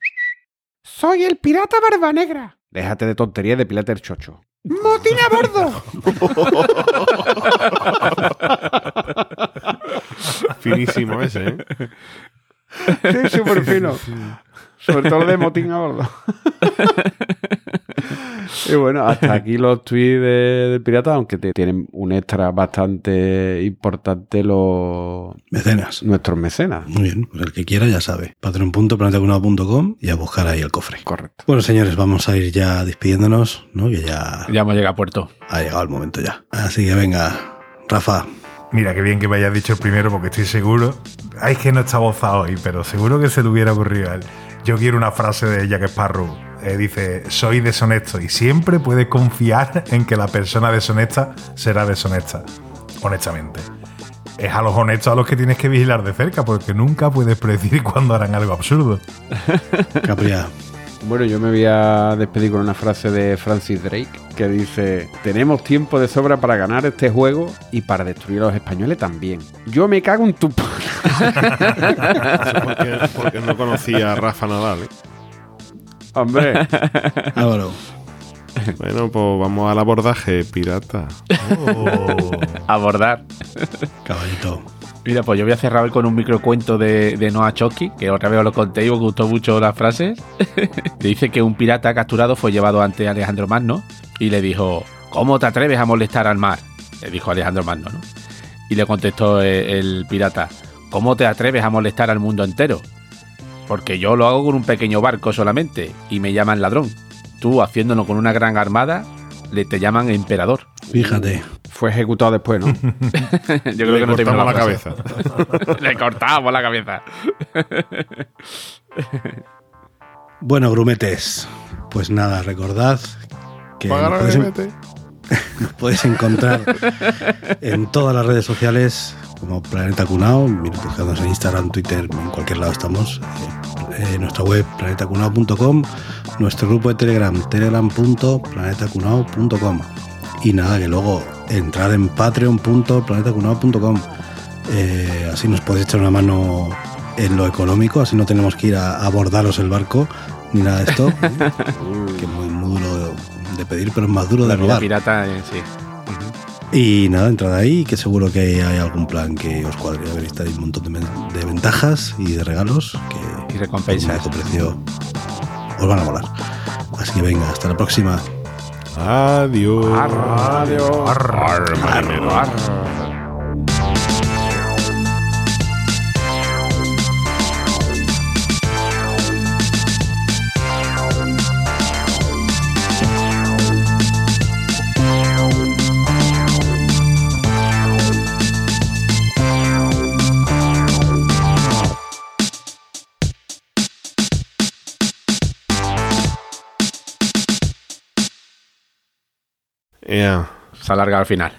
Soy el pirata barba negra. Déjate de tontería de pilate el chocho. ¡Motín a bordo! <laughs> Finísimo ese, ¿eh? Sí, súper fino. Sobre todo de motín a bordo. <laughs> y bueno, hasta aquí los tweets de- del pirata, aunque te- tienen un extra bastante importante los Mecenas. nuestros mecenas. Muy bien, pues el que quiera ya sabe. patreon.planetacunado.com y a buscar ahí el cofre. Correcto. Bueno, señores, vamos a ir ya despidiéndonos, ¿no? Que ya Ya hemos llegado a puerto. ha llegado el momento ya. Así que venga, Rafa, Mira, qué bien que me hayas dicho el primero porque estoy seguro. Ay, es que no está bozado hoy, pero seguro que se le hubiera ocurrido a él. Yo quiero una frase de Jack Sparrow. Eh, dice, soy deshonesto y siempre puedes confiar en que la persona deshonesta será deshonesta. Honestamente. Es a los honestos a los que tienes que vigilar de cerca porque nunca puedes predecir <laughs> cuándo harán algo absurdo. Capria. Bueno, yo me voy a despedir con una frase de Francis Drake que dice, tenemos tiempo de sobra para ganar este juego y para destruir a los españoles también. Yo me cago en tu... porque, <laughs> porque no conocía a Rafa Nadal. ¿eh? Hombre, Álvaro. <laughs> Bueno, pues vamos al abordaje pirata. <laughs> Abordar. Caballito. Mira, pues yo voy a cerrar hoy con un microcuento de, de Noah Chomsky, que otra vez os lo conté y os gustó mucho las frases. <laughs> le dice que un pirata capturado fue llevado ante Alejandro Magno y le dijo, ¿cómo te atreves a molestar al mar? Le dijo Alejandro Magno, ¿no? Y le contestó el, el pirata, ¿cómo te atreves a molestar al mundo entero? Porque yo lo hago con un pequeño barco solamente y me llaman ladrón. Tú, haciéndolo con una gran armada, le te llaman emperador. Fíjate. fue ejecutado después, ¿no? <laughs> Yo creo Le que no cortamos la frase. cabeza. <laughs> Le cortamos la cabeza. Bueno, grumetes. Pues nada, recordad que Pagar nos podéis encontrar en todas las redes sociales como Planeta Cunao, buscándonos en Instagram, Twitter, en cualquier lado estamos. Eh, nuestra web planetacunao.com, nuestro grupo de Telegram, telegram.planetacunao.com. Y nada, que luego entrar en patreon.planetacunao.com. Eh, así nos podéis echar una mano en lo económico, así no tenemos que ir a abordaros el barco ni nada de esto. <laughs> que muy, muy duro de pedir, pero es más duro de La robar. pirata, eh, sí. Y nada, entrad ahí, que seguro que hay algún plan que os cuadre. A ver, está ahí un montón de, ventajas y de regalos que Y recompensas. precio os van a molar. Así que venga, hasta la próxima. Adiós. Adiós. Arr, marinero. Ea. Se alarga al final.